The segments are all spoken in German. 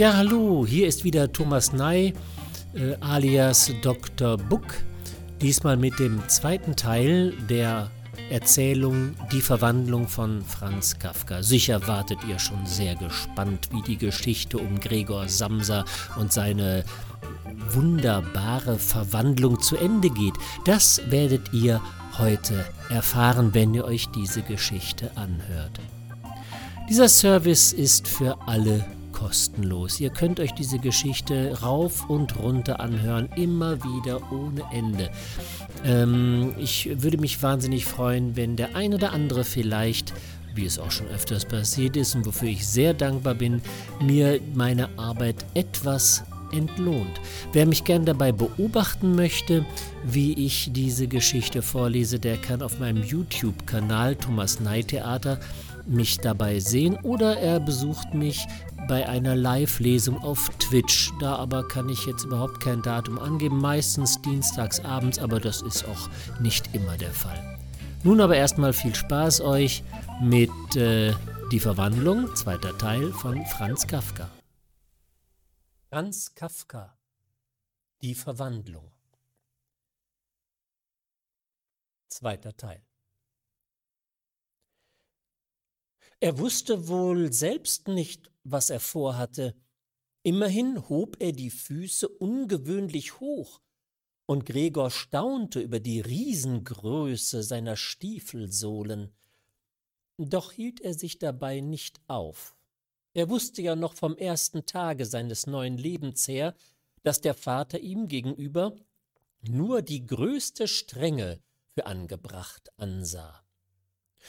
Ja, hallo, hier ist wieder Thomas Ney, äh, alias Dr. Buck. Diesmal mit dem zweiten Teil der Erzählung Die Verwandlung von Franz Kafka. Sicher wartet ihr schon sehr gespannt, wie die Geschichte um Gregor Samsa und seine wunderbare Verwandlung zu Ende geht. Das werdet ihr heute erfahren, wenn ihr euch diese Geschichte anhört. Dieser Service ist für alle kostenlos. Ihr könnt euch diese Geschichte rauf und runter anhören, immer wieder ohne Ende. Ähm, ich würde mich wahnsinnig freuen, wenn der ein oder andere vielleicht wie es auch schon öfters passiert ist und wofür ich sehr dankbar bin, mir meine Arbeit etwas entlohnt. Wer mich gern dabei beobachten möchte, wie ich diese Geschichte vorlese, der kann auf meinem YouTube-Kanal Thomas Ney Theater mich dabei sehen oder er besucht mich bei einer Live-Lesung auf Twitch. Da aber kann ich jetzt überhaupt kein Datum angeben, meistens dienstags abends, aber das ist auch nicht immer der Fall. Nun aber erstmal viel Spaß euch mit äh, Die Verwandlung, zweiter Teil von Franz Kafka. Franz Kafka Die Verwandlung. Zweiter Teil. Er wusste wohl selbst nicht, was er vorhatte. Immerhin hob er die Füße ungewöhnlich hoch, und Gregor staunte über die Riesengröße seiner Stiefelsohlen. Doch hielt er sich dabei nicht auf. Er wusste ja noch vom ersten Tage seines neuen Lebens her, dass der Vater ihm gegenüber nur die größte Strenge für angebracht ansah.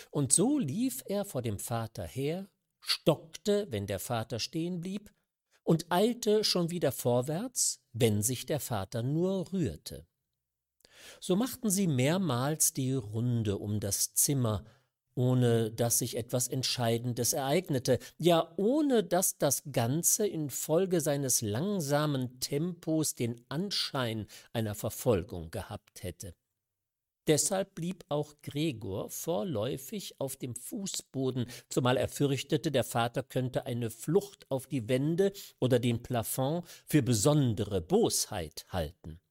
Und so lief er vor dem Vater her, stockte, wenn der Vater stehen blieb, und eilte schon wieder vorwärts, wenn sich der Vater nur rührte. So machten sie mehrmals die Runde um das Zimmer, ohne dass sich etwas Entscheidendes ereignete, ja ohne dass das Ganze infolge seines langsamen Tempos den Anschein einer Verfolgung gehabt hätte. Deshalb blieb auch Gregor vorläufig auf dem Fußboden, zumal er fürchtete, der Vater könnte eine Flucht auf die Wände oder den Plafond für besondere Bosheit halten.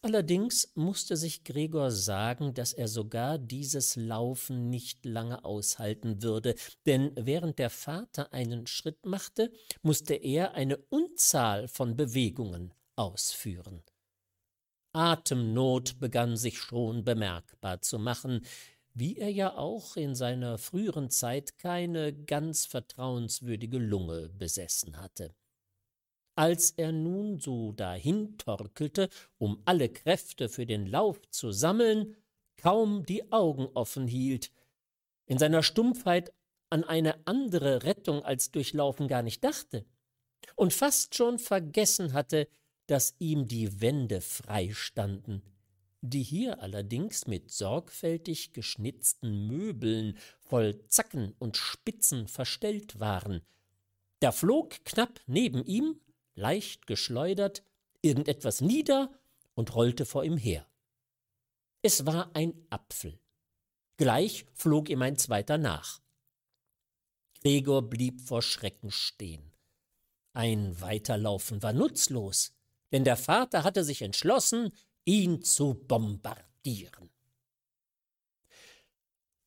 Allerdings musste sich Gregor sagen, dass er sogar dieses Laufen nicht lange aushalten würde, denn während der Vater einen Schritt machte, musste er eine Unzahl von Bewegungen ausführen. Atemnot begann sich schon bemerkbar zu machen, wie er ja auch in seiner früheren Zeit keine ganz vertrauenswürdige Lunge besessen hatte. Als er nun so dahintorkelte, um alle Kräfte für den Lauf zu sammeln, kaum die Augen offen hielt, in seiner Stumpfheit an eine andere Rettung als Durchlaufen gar nicht dachte und fast schon vergessen hatte, dass ihm die Wände freistanden, die hier allerdings mit sorgfältig geschnitzten Möbeln voll Zacken und Spitzen verstellt waren. Da flog knapp neben ihm, leicht geschleudert, irgendetwas nieder und rollte vor ihm her. Es war ein Apfel. Gleich flog ihm ein zweiter nach. Gregor blieb vor Schrecken stehen. Ein Weiterlaufen war nutzlos denn der Vater hatte sich entschlossen, ihn zu bombardieren.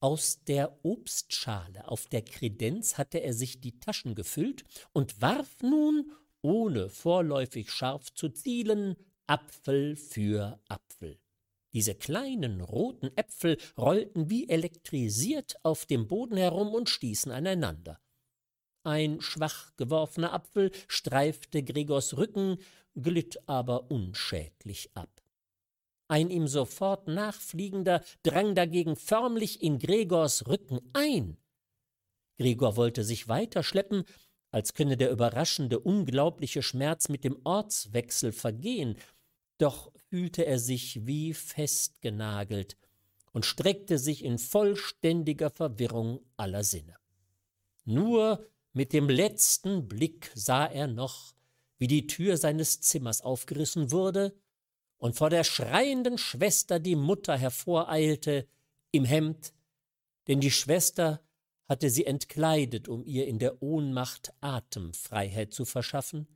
Aus der Obstschale auf der Kredenz hatte er sich die Taschen gefüllt und warf nun, ohne vorläufig scharf zu zielen, Apfel für Apfel. Diese kleinen roten Äpfel rollten wie elektrisiert auf dem Boden herum und stießen aneinander. Ein schwach geworfener Apfel streifte Gregors Rücken, glitt aber unschädlich ab. Ein ihm sofort nachfliegender drang dagegen förmlich in Gregors Rücken ein. Gregor wollte sich weiterschleppen, als könne der überraschende, unglaubliche Schmerz mit dem Ortswechsel vergehen, doch fühlte er sich wie festgenagelt und streckte sich in vollständiger Verwirrung aller Sinne. Nur mit dem letzten Blick sah er noch, wie die Tür seines Zimmers aufgerissen wurde und vor der schreienden Schwester die Mutter hervoreilte im Hemd, denn die Schwester hatte sie entkleidet, um ihr in der Ohnmacht Atemfreiheit zu verschaffen,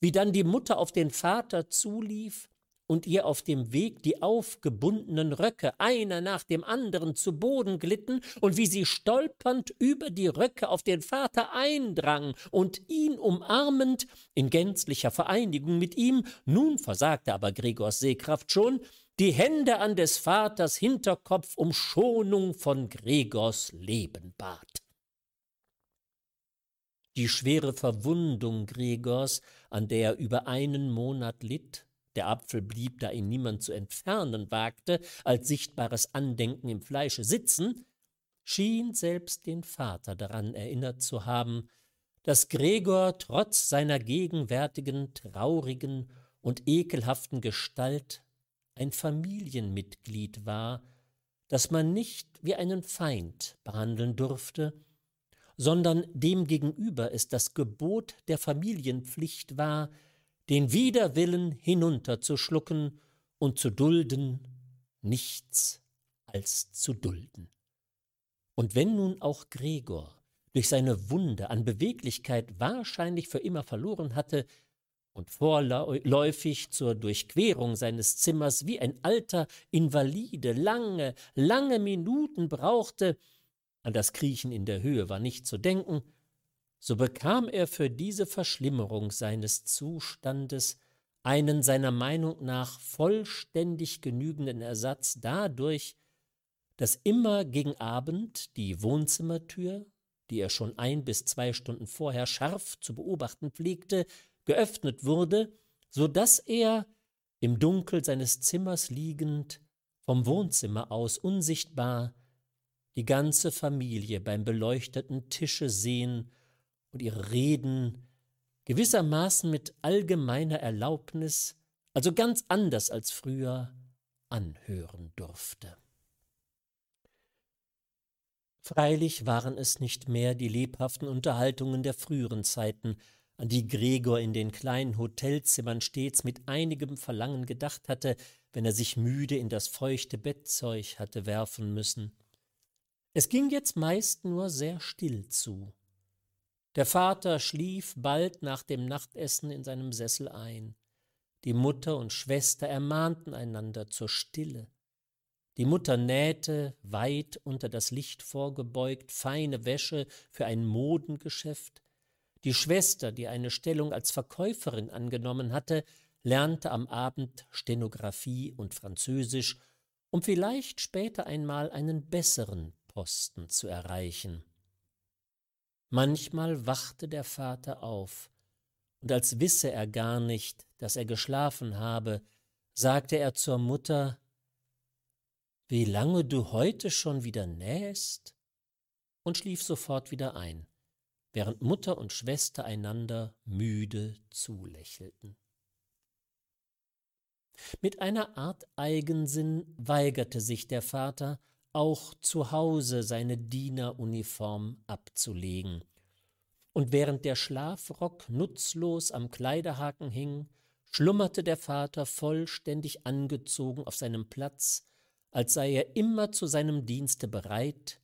wie dann die Mutter auf den Vater zulief und ihr auf dem Weg die aufgebundenen Röcke einer nach dem anderen zu Boden glitten und wie sie stolpernd über die Röcke auf den Vater eindrang und ihn umarmend in gänzlicher Vereinigung mit ihm, nun versagte aber Gregors Sehkraft schon, die Hände an des Vaters Hinterkopf um Schonung von Gregors Leben bat. Die schwere Verwundung Gregors, an der er über einen Monat litt, der Apfel blieb, da ihn niemand zu entfernen wagte, als sichtbares Andenken im Fleische sitzen, schien selbst den Vater daran erinnert zu haben, dass Gregor trotz seiner gegenwärtigen traurigen und ekelhaften Gestalt ein Familienmitglied war, das man nicht wie einen Feind behandeln durfte, sondern demgegenüber es das Gebot der Familienpflicht war, den Widerwillen hinunterzuschlucken und zu dulden, nichts als zu dulden. Und wenn nun auch Gregor durch seine Wunde an Beweglichkeit wahrscheinlich für immer verloren hatte, und vorläufig zur Durchquerung seines Zimmers wie ein alter Invalide lange, lange Minuten brauchte, an das Kriechen in der Höhe war nicht zu denken, so bekam er für diese Verschlimmerung seines Zustandes einen seiner Meinung nach vollständig genügenden Ersatz dadurch, dass immer gegen Abend die Wohnzimmertür, die er schon ein bis zwei Stunden vorher scharf zu beobachten pflegte, geöffnet wurde, so dass er, im Dunkel seines Zimmers liegend, vom Wohnzimmer aus unsichtbar, die ganze Familie beim beleuchteten Tische sehen und ihre Reden gewissermaßen mit allgemeiner Erlaubnis, also ganz anders als früher, anhören durfte. Freilich waren es nicht mehr die lebhaften Unterhaltungen der früheren Zeiten, an die Gregor in den kleinen Hotelzimmern stets mit einigem Verlangen gedacht hatte, wenn er sich müde in das feuchte Bettzeug hatte werfen müssen. Es ging jetzt meist nur sehr still zu. Der Vater schlief bald nach dem Nachtessen in seinem Sessel ein. Die Mutter und Schwester ermahnten einander zur Stille. Die Mutter nähte, weit unter das Licht vorgebeugt, feine Wäsche für ein Modengeschäft, die Schwester, die eine Stellung als Verkäuferin angenommen hatte, lernte am Abend Stenographie und Französisch, um vielleicht später einmal einen besseren Posten zu erreichen. Manchmal wachte der Vater auf, und als wisse er gar nicht, dass er geschlafen habe, sagte er zur Mutter Wie lange du heute schon wieder nähst? und schlief sofort wieder ein während Mutter und Schwester einander müde zulächelten. Mit einer Art Eigensinn weigerte sich der Vater, auch zu Hause seine Dieneruniform abzulegen. Und während der Schlafrock nutzlos am Kleiderhaken hing, schlummerte der Vater vollständig angezogen auf seinem Platz, als sei er immer zu seinem Dienste bereit,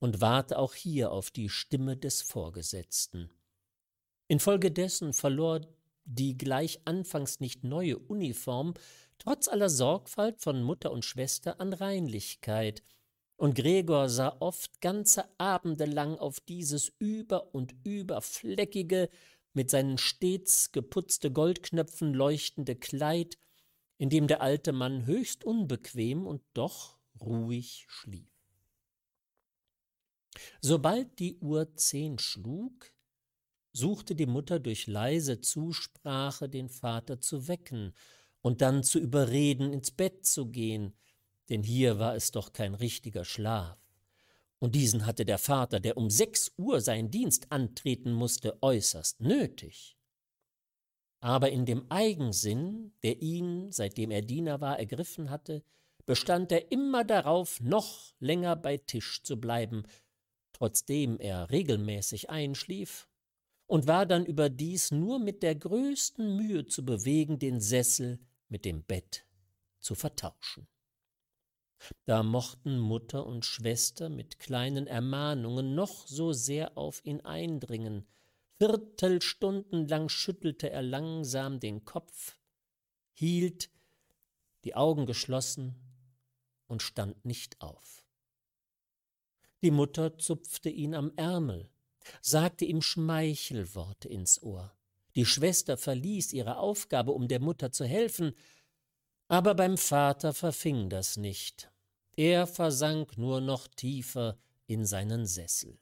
und warte auch hier auf die Stimme des Vorgesetzten. Infolgedessen verlor die gleich anfangs nicht neue Uniform trotz aller Sorgfalt von Mutter und Schwester an Reinlichkeit, und Gregor sah oft ganze Abende lang auf dieses über und über fleckige, mit seinen stets geputzte Goldknöpfen leuchtende Kleid, in dem der alte Mann höchst unbequem und doch ruhig schlief. Sobald die Uhr zehn schlug, suchte die Mutter durch leise Zusprache den Vater zu wecken und dann zu überreden, ins Bett zu gehen, denn hier war es doch kein richtiger Schlaf. Und diesen hatte der Vater, der um sechs Uhr seinen Dienst antreten musste, äußerst nötig. Aber in dem Eigensinn, der ihn, seitdem er Diener war, ergriffen hatte, bestand er immer darauf, noch länger bei Tisch zu bleiben, trotzdem er regelmäßig einschlief, und war dann überdies nur mit der größten Mühe zu bewegen, den Sessel mit dem Bett zu vertauschen. Da mochten Mutter und Schwester mit kleinen Ermahnungen noch so sehr auf ihn eindringen. Viertelstunden lang schüttelte er langsam den Kopf, hielt die Augen geschlossen und stand nicht auf. Die Mutter zupfte ihn am Ärmel, sagte ihm Schmeichelworte ins Ohr. Die Schwester verließ ihre Aufgabe, um der Mutter zu helfen, aber beim Vater verfing das nicht. Er versank nur noch tiefer in seinen Sessel.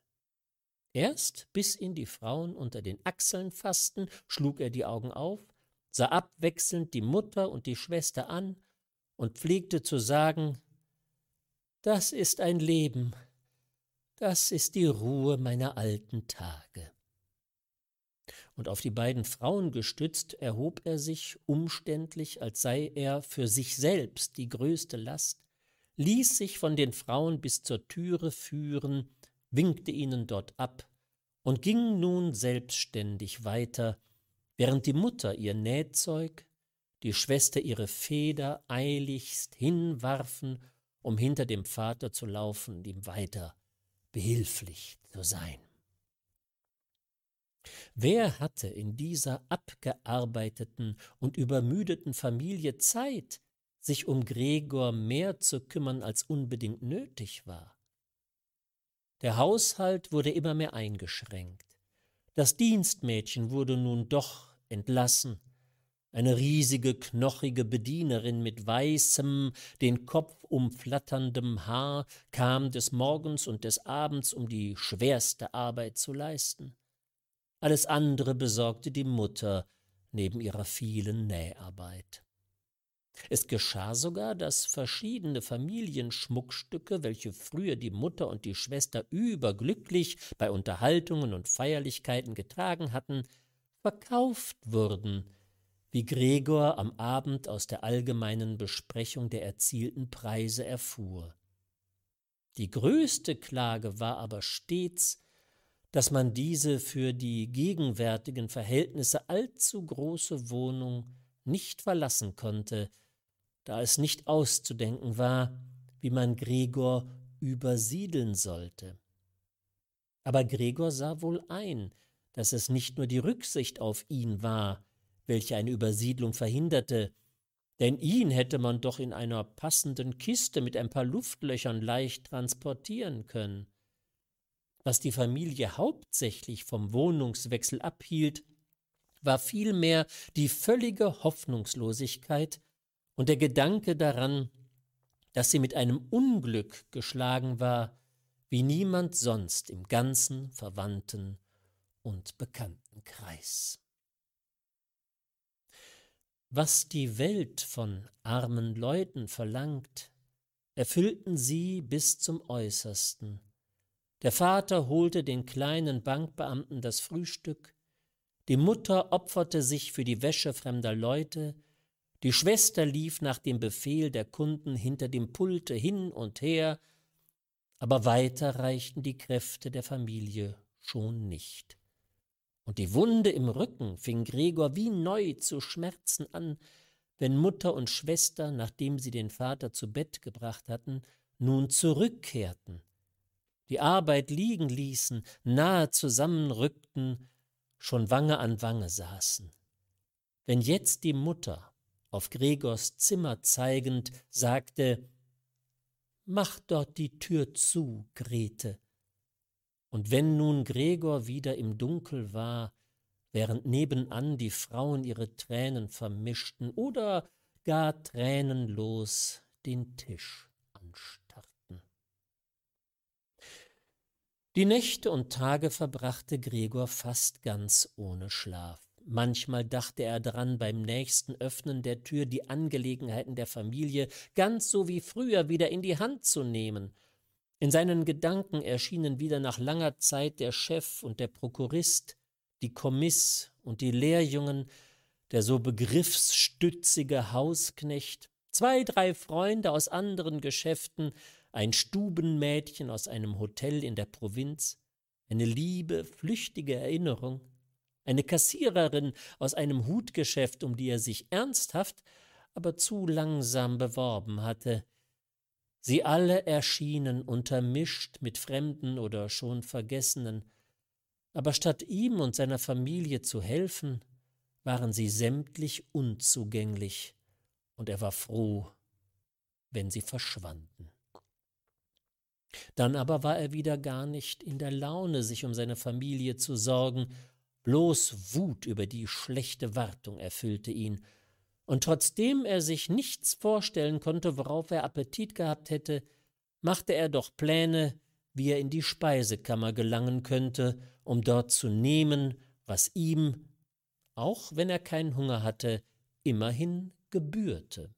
Erst bis ihn die Frauen unter den Achseln fassten, schlug er die Augen auf, sah abwechselnd die Mutter und die Schwester an und pflegte zu sagen Das ist ein Leben, das ist die Ruhe meiner alten Tage. Und auf die beiden Frauen gestützt, erhob er sich umständlich, als sei er für sich selbst die größte Last, ließ sich von den Frauen bis zur Türe führen, winkte ihnen dort ab und ging nun selbstständig weiter, während die Mutter ihr Nähzeug, die Schwester ihre Feder eiligst hinwarfen, um hinter dem Vater zu laufen und ihm weiter behilflich zu sein. Wer hatte in dieser abgearbeiteten und übermüdeten Familie Zeit, sich um Gregor mehr zu kümmern, als unbedingt nötig war? Der Haushalt wurde immer mehr eingeschränkt. Das Dienstmädchen wurde nun doch entlassen. Eine riesige, knochige Bedienerin mit weißem, den Kopf umflatterndem Haar kam des Morgens und des Abends, um die schwerste Arbeit zu leisten. Alles andere besorgte die Mutter neben ihrer vielen Näharbeit. Es geschah sogar, dass verschiedene Familienschmuckstücke, welche früher die Mutter und die Schwester überglücklich bei Unterhaltungen und Feierlichkeiten getragen hatten, verkauft wurden, wie Gregor am Abend aus der allgemeinen Besprechung der erzielten Preise erfuhr. Die größte Klage war aber stets, dass man diese für die gegenwärtigen Verhältnisse allzu große Wohnung nicht verlassen konnte, da es nicht auszudenken war, wie man Gregor übersiedeln sollte. Aber Gregor sah wohl ein, dass es nicht nur die Rücksicht auf ihn war, welche eine Übersiedlung verhinderte, denn ihn hätte man doch in einer passenden Kiste mit ein paar Luftlöchern leicht transportieren können. Was die Familie hauptsächlich vom Wohnungswechsel abhielt, war vielmehr die völlige Hoffnungslosigkeit und der Gedanke daran, dass sie mit einem Unglück geschlagen war, wie niemand sonst im ganzen Verwandten und Bekanntenkreis. Was die Welt von armen Leuten verlangt, erfüllten sie bis zum äußersten, der Vater holte den kleinen Bankbeamten das Frühstück, die Mutter opferte sich für die Wäsche fremder Leute, die Schwester lief nach dem Befehl der Kunden hinter dem Pulte hin und her, aber weiter reichten die Kräfte der Familie schon nicht. Und die Wunde im Rücken fing Gregor wie neu zu schmerzen an, wenn Mutter und Schwester, nachdem sie den Vater zu Bett gebracht hatten, nun zurückkehrten die Arbeit liegen ließen, nahe zusammenrückten, schon Wange an Wange saßen. Wenn jetzt die Mutter, auf Gregors Zimmer zeigend, sagte, Mach dort die Tür zu, Grete. Und wenn nun Gregor wieder im Dunkel war, während nebenan die Frauen ihre Tränen vermischten oder gar tränenlos den Tisch anstarrten. Die Nächte und Tage verbrachte Gregor fast ganz ohne Schlaf. Manchmal dachte er daran, beim nächsten Öffnen der Tür die Angelegenheiten der Familie ganz so wie früher wieder in die Hand zu nehmen. In seinen Gedanken erschienen wieder nach langer Zeit der Chef und der Prokurist, die Kommiss und die Lehrjungen, der so begriffsstützige Hausknecht, zwei, drei Freunde aus anderen Geschäften, ein Stubenmädchen aus einem Hotel in der Provinz, eine liebe, flüchtige Erinnerung, eine Kassiererin aus einem Hutgeschäft, um die er sich ernsthaft, aber zu langsam beworben hatte. Sie alle erschienen untermischt mit Fremden oder schon Vergessenen, aber statt ihm und seiner Familie zu helfen, waren sie sämtlich unzugänglich, und er war froh, wenn sie verschwanden. Dann aber war er wieder gar nicht in der Laune, sich um seine Familie zu sorgen, bloß Wut über die schlechte Wartung erfüllte ihn, und trotzdem er sich nichts vorstellen konnte, worauf er Appetit gehabt hätte, machte er doch Pläne, wie er in die Speisekammer gelangen könnte, um dort zu nehmen, was ihm, auch wenn er keinen Hunger hatte, immerhin gebührte.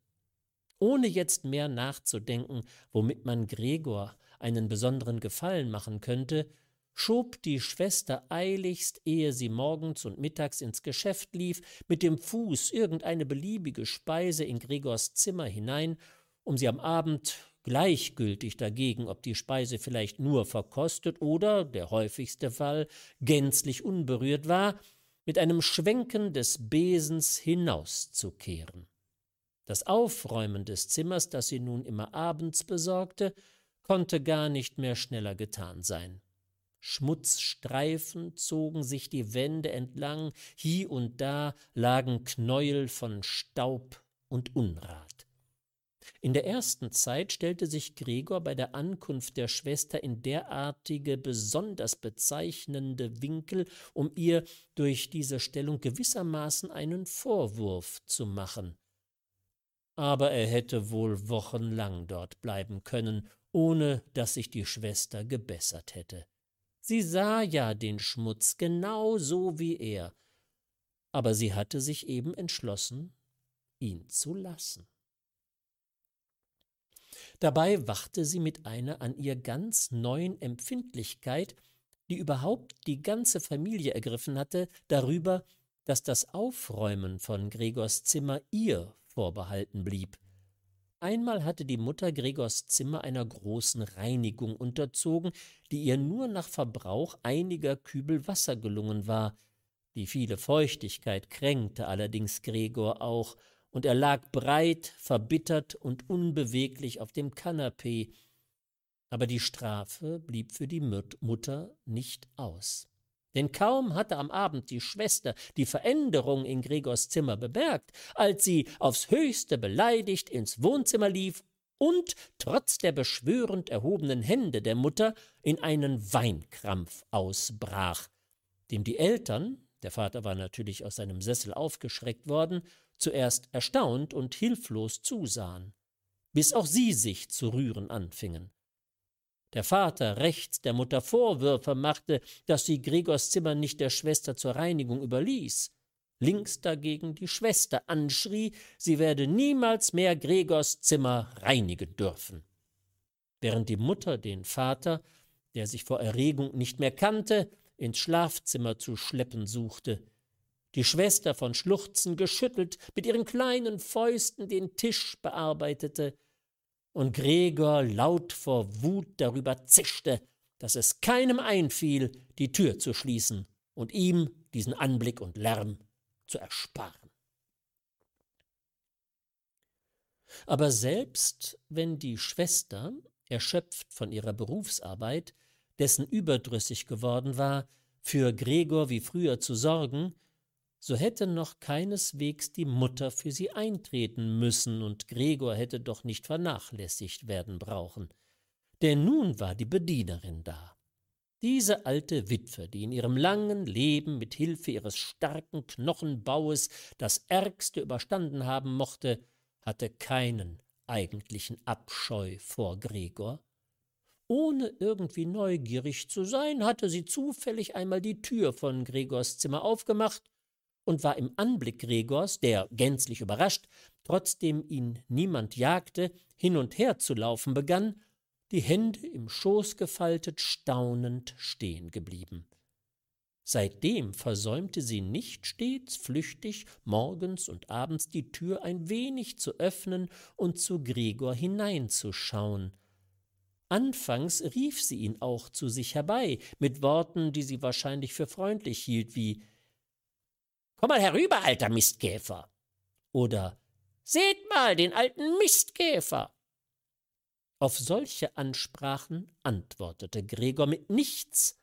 Ohne jetzt mehr nachzudenken, womit man Gregor einen besonderen Gefallen machen könnte, schob die Schwester eiligst, ehe sie morgens und mittags ins Geschäft lief, mit dem Fuß irgendeine beliebige Speise in Gregors Zimmer hinein, um sie am Abend gleichgültig dagegen, ob die Speise vielleicht nur verkostet oder, der häufigste Fall, gänzlich unberührt war, mit einem Schwenken des Besens hinauszukehren. Das Aufräumen des Zimmers, das sie nun immer abends besorgte, konnte gar nicht mehr schneller getan sein. Schmutzstreifen zogen sich die Wände entlang, hie und da lagen Knäuel von Staub und Unrat. In der ersten Zeit stellte sich Gregor bei der Ankunft der Schwester in derartige besonders bezeichnende Winkel, um ihr durch diese Stellung gewissermaßen einen Vorwurf zu machen. Aber er hätte wohl wochenlang dort bleiben können, ohne dass sich die Schwester gebessert hätte. Sie sah ja den Schmutz genau so wie er, aber sie hatte sich eben entschlossen, ihn zu lassen. Dabei wachte sie mit einer an ihr ganz neuen Empfindlichkeit, die überhaupt die ganze Familie ergriffen hatte, darüber, dass das Aufräumen von Gregors Zimmer ihr vorbehalten blieb. Einmal hatte die Mutter Gregors Zimmer einer großen Reinigung unterzogen, die ihr nur nach Verbrauch einiger Kübel Wasser gelungen war. Die viele Feuchtigkeit kränkte allerdings Gregor auch, und er lag breit, verbittert und unbeweglich auf dem Kanapee. Aber die Strafe blieb für die Mutter nicht aus. Denn kaum hatte am Abend die Schwester die Veränderung in Gregors Zimmer bemerkt, als sie aufs höchste beleidigt ins Wohnzimmer lief und trotz der beschwörend erhobenen Hände der Mutter in einen Weinkrampf ausbrach, dem die Eltern, der Vater war natürlich aus seinem Sessel aufgeschreckt worden, zuerst erstaunt und hilflos zusahen, bis auch sie sich zu rühren anfingen der Vater rechts der Mutter Vorwürfe machte, dass sie Gregors Zimmer nicht der Schwester zur Reinigung überließ, links dagegen die Schwester anschrie, sie werde niemals mehr Gregors Zimmer reinigen dürfen. Während die Mutter den Vater, der sich vor Erregung nicht mehr kannte, ins Schlafzimmer zu schleppen suchte, die Schwester von Schluchzen geschüttelt, mit ihren kleinen Fäusten den Tisch bearbeitete, und Gregor laut vor Wut darüber zischte, dass es keinem einfiel, die Tür zu schließen und ihm diesen Anblick und Lärm zu ersparen. Aber selbst wenn die Schwester, erschöpft von ihrer Berufsarbeit, dessen überdrüssig geworden war, für Gregor wie früher zu sorgen, so hätte noch keineswegs die Mutter für sie eintreten müssen, und Gregor hätte doch nicht vernachlässigt werden brauchen. Denn nun war die Bedienerin da. Diese alte Witwe, die in ihrem langen Leben mit Hilfe ihres starken Knochenbaues das Ärgste überstanden haben mochte, hatte keinen eigentlichen Abscheu vor Gregor. Ohne irgendwie neugierig zu sein, hatte sie zufällig einmal die Tür von Gregors Zimmer aufgemacht und war im Anblick Gregors, der gänzlich überrascht, trotzdem ihn niemand jagte, hin und her zu laufen begann, die Hände im Schoß gefaltet, staunend stehen geblieben. Seitdem versäumte sie nicht stets flüchtig morgens und abends die Tür ein wenig zu öffnen und zu Gregor hineinzuschauen. Anfangs rief sie ihn auch zu sich herbei, mit Worten, die sie wahrscheinlich für freundlich hielt, wie Komm mal herüber, alter Mistkäfer. Oder Seht mal den alten Mistkäfer. Auf solche Ansprachen antwortete Gregor mit nichts,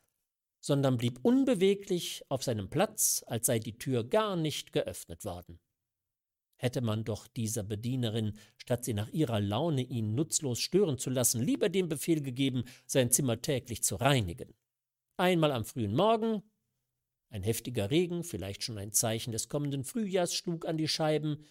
sondern blieb unbeweglich auf seinem Platz, als sei die Tür gar nicht geöffnet worden. Hätte man doch dieser Bedienerin, statt sie nach ihrer Laune ihn nutzlos stören zu lassen, lieber den Befehl gegeben, sein Zimmer täglich zu reinigen. Einmal am frühen Morgen, ein heftiger Regen, vielleicht schon ein Zeichen des kommenden Frühjahrs, schlug an die Scheiben,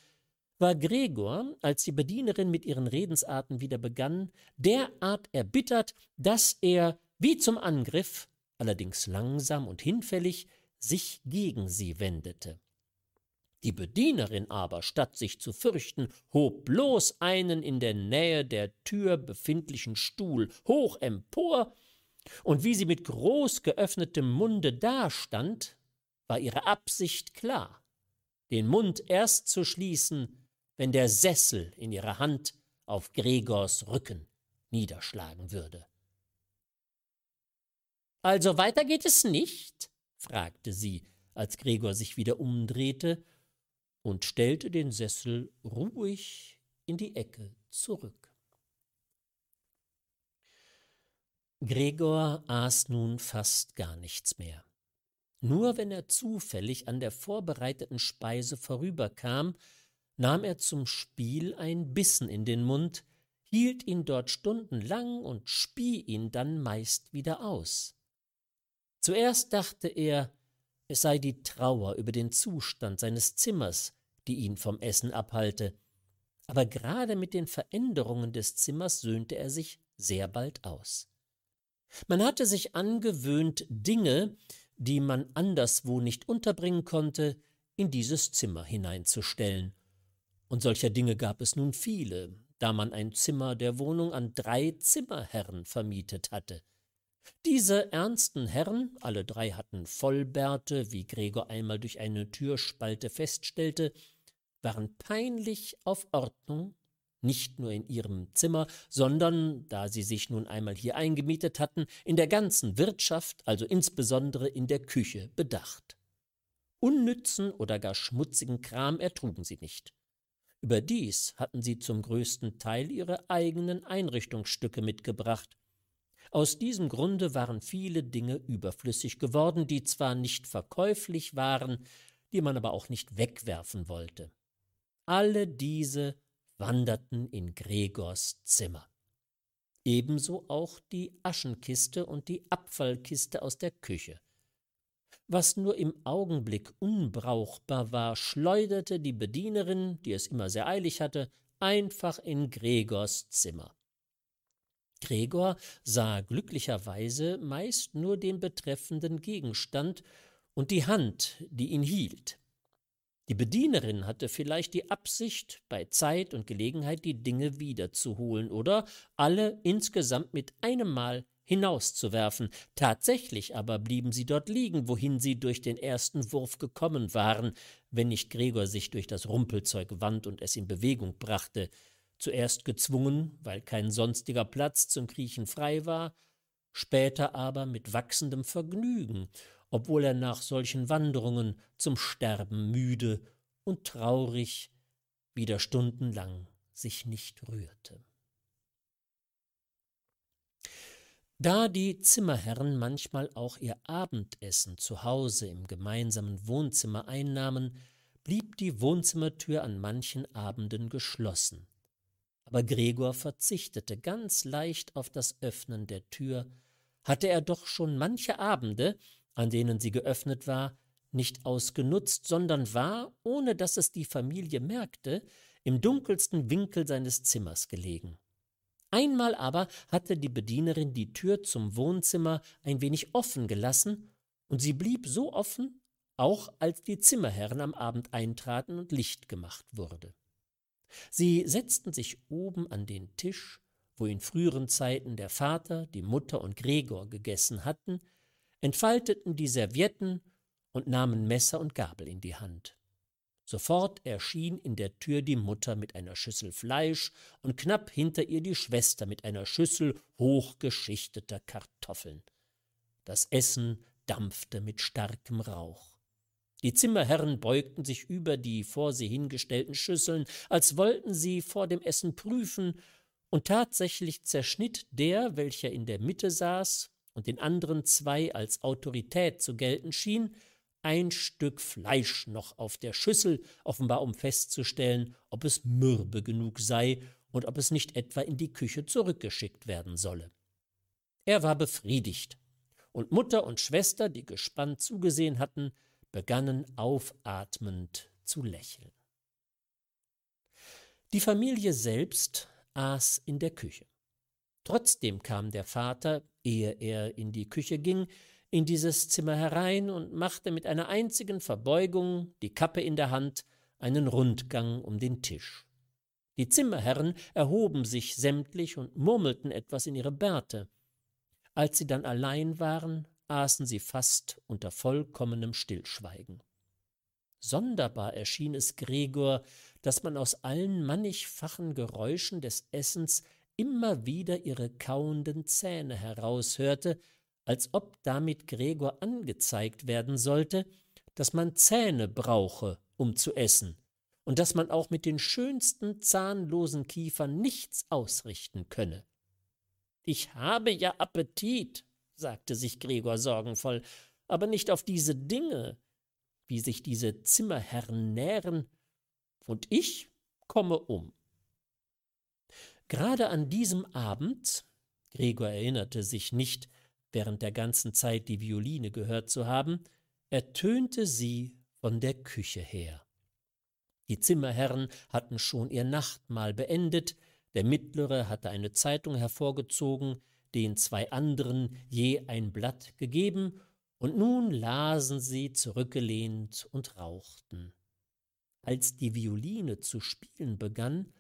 war Gregor, als die Bedienerin mit ihren Redensarten wieder begann, derart erbittert, dass er, wie zum Angriff, allerdings langsam und hinfällig, sich gegen sie wendete. Die Bedienerin aber, statt sich zu fürchten, hob bloß einen in der Nähe der Tür befindlichen Stuhl hoch empor, und wie sie mit groß geöffnetem Munde dastand, war ihre Absicht klar, den Mund erst zu schließen, wenn der Sessel in ihrer Hand auf Gregors Rücken niederschlagen würde. Also weiter geht es nicht? fragte sie, als Gregor sich wieder umdrehte und stellte den Sessel ruhig in die Ecke zurück. Gregor aß nun fast gar nichts mehr. Nur wenn er zufällig an der vorbereiteten Speise vorüberkam, nahm er zum Spiel ein Bissen in den Mund, hielt ihn dort stundenlang und spie ihn dann meist wieder aus. Zuerst dachte er, es sei die Trauer über den Zustand seines Zimmers, die ihn vom Essen abhalte, aber gerade mit den Veränderungen des Zimmers söhnte er sich sehr bald aus. Man hatte sich angewöhnt, Dinge, die man anderswo nicht unterbringen konnte, in dieses Zimmer hineinzustellen. Und solcher Dinge gab es nun viele, da man ein Zimmer der Wohnung an drei Zimmerherren vermietet hatte. Diese ernsten Herren, alle drei hatten Vollbärte, wie Gregor einmal durch eine Türspalte feststellte, waren peinlich auf Ordnung, nicht nur in ihrem Zimmer, sondern, da sie sich nun einmal hier eingemietet hatten, in der ganzen Wirtschaft, also insbesondere in der Küche, bedacht. Unnützen oder gar schmutzigen Kram ertrugen sie nicht. Überdies hatten sie zum größten Teil ihre eigenen Einrichtungsstücke mitgebracht, aus diesem Grunde waren viele Dinge überflüssig geworden, die zwar nicht verkäuflich waren, die man aber auch nicht wegwerfen wollte. Alle diese wanderten in Gregors Zimmer. Ebenso auch die Aschenkiste und die Abfallkiste aus der Küche. Was nur im Augenblick unbrauchbar war, schleuderte die Bedienerin, die es immer sehr eilig hatte, einfach in Gregors Zimmer. Gregor sah glücklicherweise meist nur den betreffenden Gegenstand und die Hand, die ihn hielt. Die Bedienerin hatte vielleicht die Absicht, bei Zeit und Gelegenheit die Dinge wiederzuholen oder alle insgesamt mit einem Mal hinauszuwerfen. Tatsächlich aber blieben sie dort liegen, wohin sie durch den ersten Wurf gekommen waren, wenn nicht Gregor sich durch das Rumpelzeug wand und es in Bewegung brachte zuerst gezwungen, weil kein sonstiger Platz zum Kriechen frei war, später aber mit wachsendem Vergnügen, obwohl er nach solchen Wanderungen zum Sterben müde und traurig wieder stundenlang sich nicht rührte. Da die Zimmerherren manchmal auch ihr Abendessen zu Hause im gemeinsamen Wohnzimmer einnahmen, blieb die Wohnzimmertür an manchen Abenden geschlossen, aber Gregor verzichtete ganz leicht auf das Öffnen der Tür, hatte er doch schon manche Abende, an denen sie geöffnet war, nicht ausgenutzt, sondern war, ohne dass es die Familie merkte, im dunkelsten Winkel seines Zimmers gelegen. Einmal aber hatte die Bedienerin die Tür zum Wohnzimmer ein wenig offen gelassen, und sie blieb so offen, auch als die Zimmerherren am Abend eintraten und Licht gemacht wurde. Sie setzten sich oben an den Tisch, wo in früheren Zeiten der Vater, die Mutter und Gregor gegessen hatten, entfalteten die Servietten und nahmen Messer und Gabel in die Hand. Sofort erschien in der Tür die Mutter mit einer Schüssel Fleisch und knapp hinter ihr die Schwester mit einer Schüssel hochgeschichteter Kartoffeln. Das Essen dampfte mit starkem Rauch. Die Zimmerherren beugten sich über die vor sie hingestellten Schüsseln, als wollten sie vor dem Essen prüfen, Und tatsächlich zerschnitt der, welcher in der Mitte saß und den anderen zwei als Autorität zu gelten schien, ein Stück Fleisch noch auf der Schüssel, offenbar um festzustellen, ob es mürbe genug sei und ob es nicht etwa in die Küche zurückgeschickt werden solle. Er war befriedigt, und Mutter und Schwester, die gespannt zugesehen hatten, begannen aufatmend zu lächeln. Die Familie selbst aß in der Küche. Trotzdem kam der Vater, ehe er in die Küche ging, in dieses Zimmer herein und machte mit einer einzigen Verbeugung, die Kappe in der Hand, einen Rundgang um den Tisch. Die Zimmerherren erhoben sich sämtlich und murmelten etwas in ihre Bärte. Als sie dann allein waren, aßen sie fast unter vollkommenem Stillschweigen. Sonderbar erschien es Gregor, dass man aus allen mannigfachen Geräuschen des Essens immer wieder ihre kauenden Zähne heraushörte, als ob damit Gregor angezeigt werden sollte, dass man Zähne brauche, um zu essen, und dass man auch mit den schönsten zahnlosen Kiefern nichts ausrichten könne. Ich habe ja Appetit, sagte sich Gregor sorgenvoll, aber nicht auf diese Dinge, wie sich diese Zimmerherren nähren, und ich komme um. Gerade an diesem Abend, Gregor erinnerte sich nicht, während der ganzen Zeit die Violine gehört zu haben, ertönte sie von der Küche her. Die Zimmerherren hatten schon ihr Nachtmahl beendet, der Mittlere hatte eine Zeitung hervorgezogen, den zwei anderen je ein Blatt gegeben, und nun lasen sie zurückgelehnt und rauchten. Als die Violine zu spielen begann,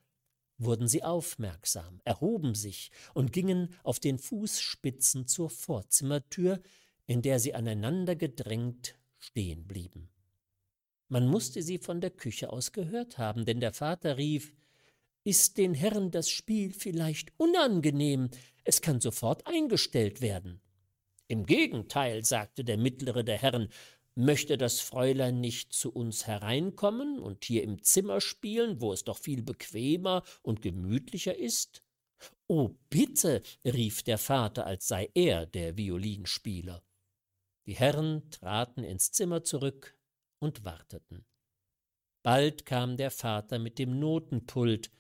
wurden sie aufmerksam, erhoben sich und gingen auf den Fußspitzen zur Vorzimmertür, in der sie aneinander gedrängt stehen blieben. Man musste sie von der Küche aus gehört haben, denn der Vater rief Ist den Herren das Spiel vielleicht unangenehm? Es kann sofort eingestellt werden. Im Gegenteil, sagte der mittlere der Herren, Möchte das Fräulein nicht zu uns hereinkommen und hier im Zimmer spielen, wo es doch viel bequemer und gemütlicher ist? Oh, bitte, rief der Vater, als sei er der Violinspieler. Die Herren traten ins Zimmer zurück und warteten. Bald kam der Vater mit dem Notenpult,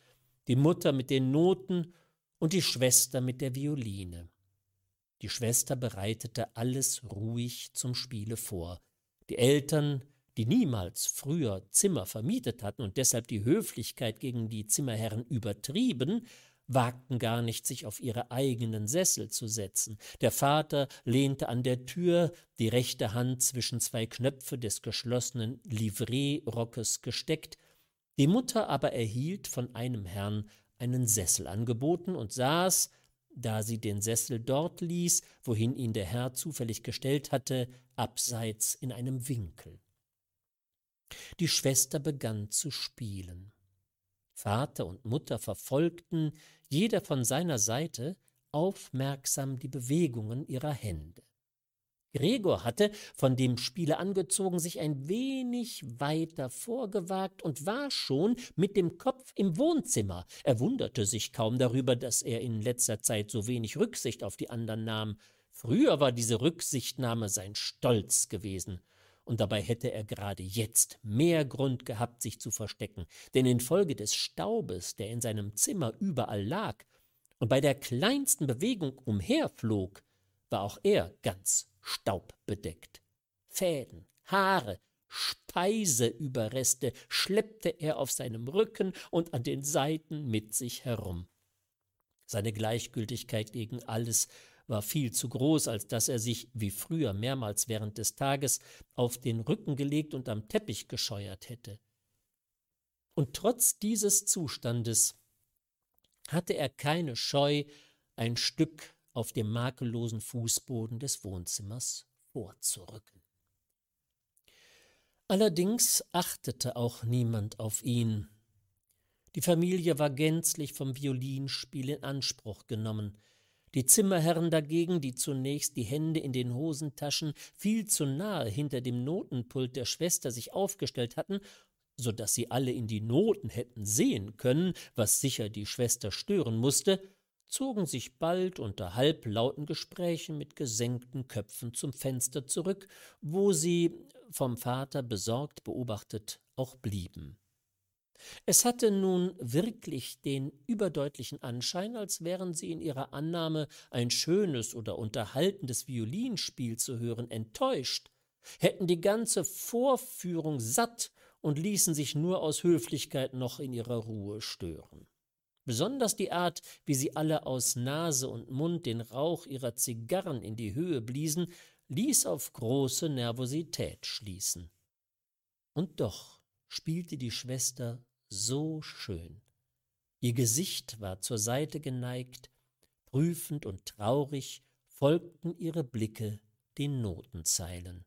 die Mutter mit den Noten und die Schwester mit der Violine. Die Schwester bereitete alles ruhig zum Spiele vor. Die Eltern, die niemals früher Zimmer vermietet hatten und deshalb die Höflichkeit gegen die Zimmerherren übertrieben, wagten gar nicht, sich auf ihre eigenen Sessel zu setzen. Der Vater lehnte an der Tür, die rechte Hand zwischen zwei Knöpfe des geschlossenen Livreerockes gesteckt, die Mutter aber erhielt von einem Herrn einen Sessel angeboten und saß, da sie den Sessel dort ließ, wohin ihn der Herr zufällig gestellt hatte, abseits in einem Winkel. Die Schwester begann zu spielen. Vater und Mutter verfolgten, jeder von seiner Seite, aufmerksam die Bewegungen ihrer Hände. Gregor hatte, von dem Spiele angezogen, sich ein wenig weiter vorgewagt und war schon mit dem Kopf im Wohnzimmer. Er wunderte sich kaum darüber, dass er in letzter Zeit so wenig Rücksicht auf die anderen nahm. Früher war diese Rücksichtnahme sein Stolz gewesen, und dabei hätte er gerade jetzt mehr Grund gehabt, sich zu verstecken, denn infolge des Staubes, der in seinem Zimmer überall lag und bei der kleinsten Bewegung umherflog, war auch er ganz staubbedeckt. Fäden, Haare, Speiseüberreste schleppte er auf seinem Rücken und an den Seiten mit sich herum. Seine Gleichgültigkeit gegen alles war viel zu groß, als dass er sich, wie früher mehrmals während des Tages, auf den Rücken gelegt und am Teppich gescheuert hätte. Und trotz dieses Zustandes hatte er keine Scheu, ein Stück auf dem makellosen Fußboden des Wohnzimmers vorzurücken. Allerdings achtete auch niemand auf ihn. Die Familie war gänzlich vom Violinspiel in Anspruch genommen, die Zimmerherren dagegen, die zunächst die Hände in den Hosentaschen viel zu nahe hinter dem Notenpult der Schwester sich aufgestellt hatten, so dass sie alle in die Noten hätten sehen können, was sicher die Schwester stören musste, zogen sich bald unter halblauten Gesprächen mit gesenkten Köpfen zum Fenster zurück, wo sie, vom Vater besorgt beobachtet, auch blieben. Es hatte nun wirklich den überdeutlichen Anschein, als wären sie in ihrer Annahme, ein schönes oder unterhaltendes Violinspiel zu hören, enttäuscht, hätten die ganze Vorführung satt und ließen sich nur aus Höflichkeit noch in ihrer Ruhe stören. Besonders die Art, wie sie alle aus Nase und Mund den Rauch ihrer Zigarren in die Höhe bliesen, ließ auf große Nervosität schließen. Und doch spielte die Schwester so schön. Ihr Gesicht war zur Seite geneigt, prüfend und traurig folgten ihre Blicke den Notenzeilen.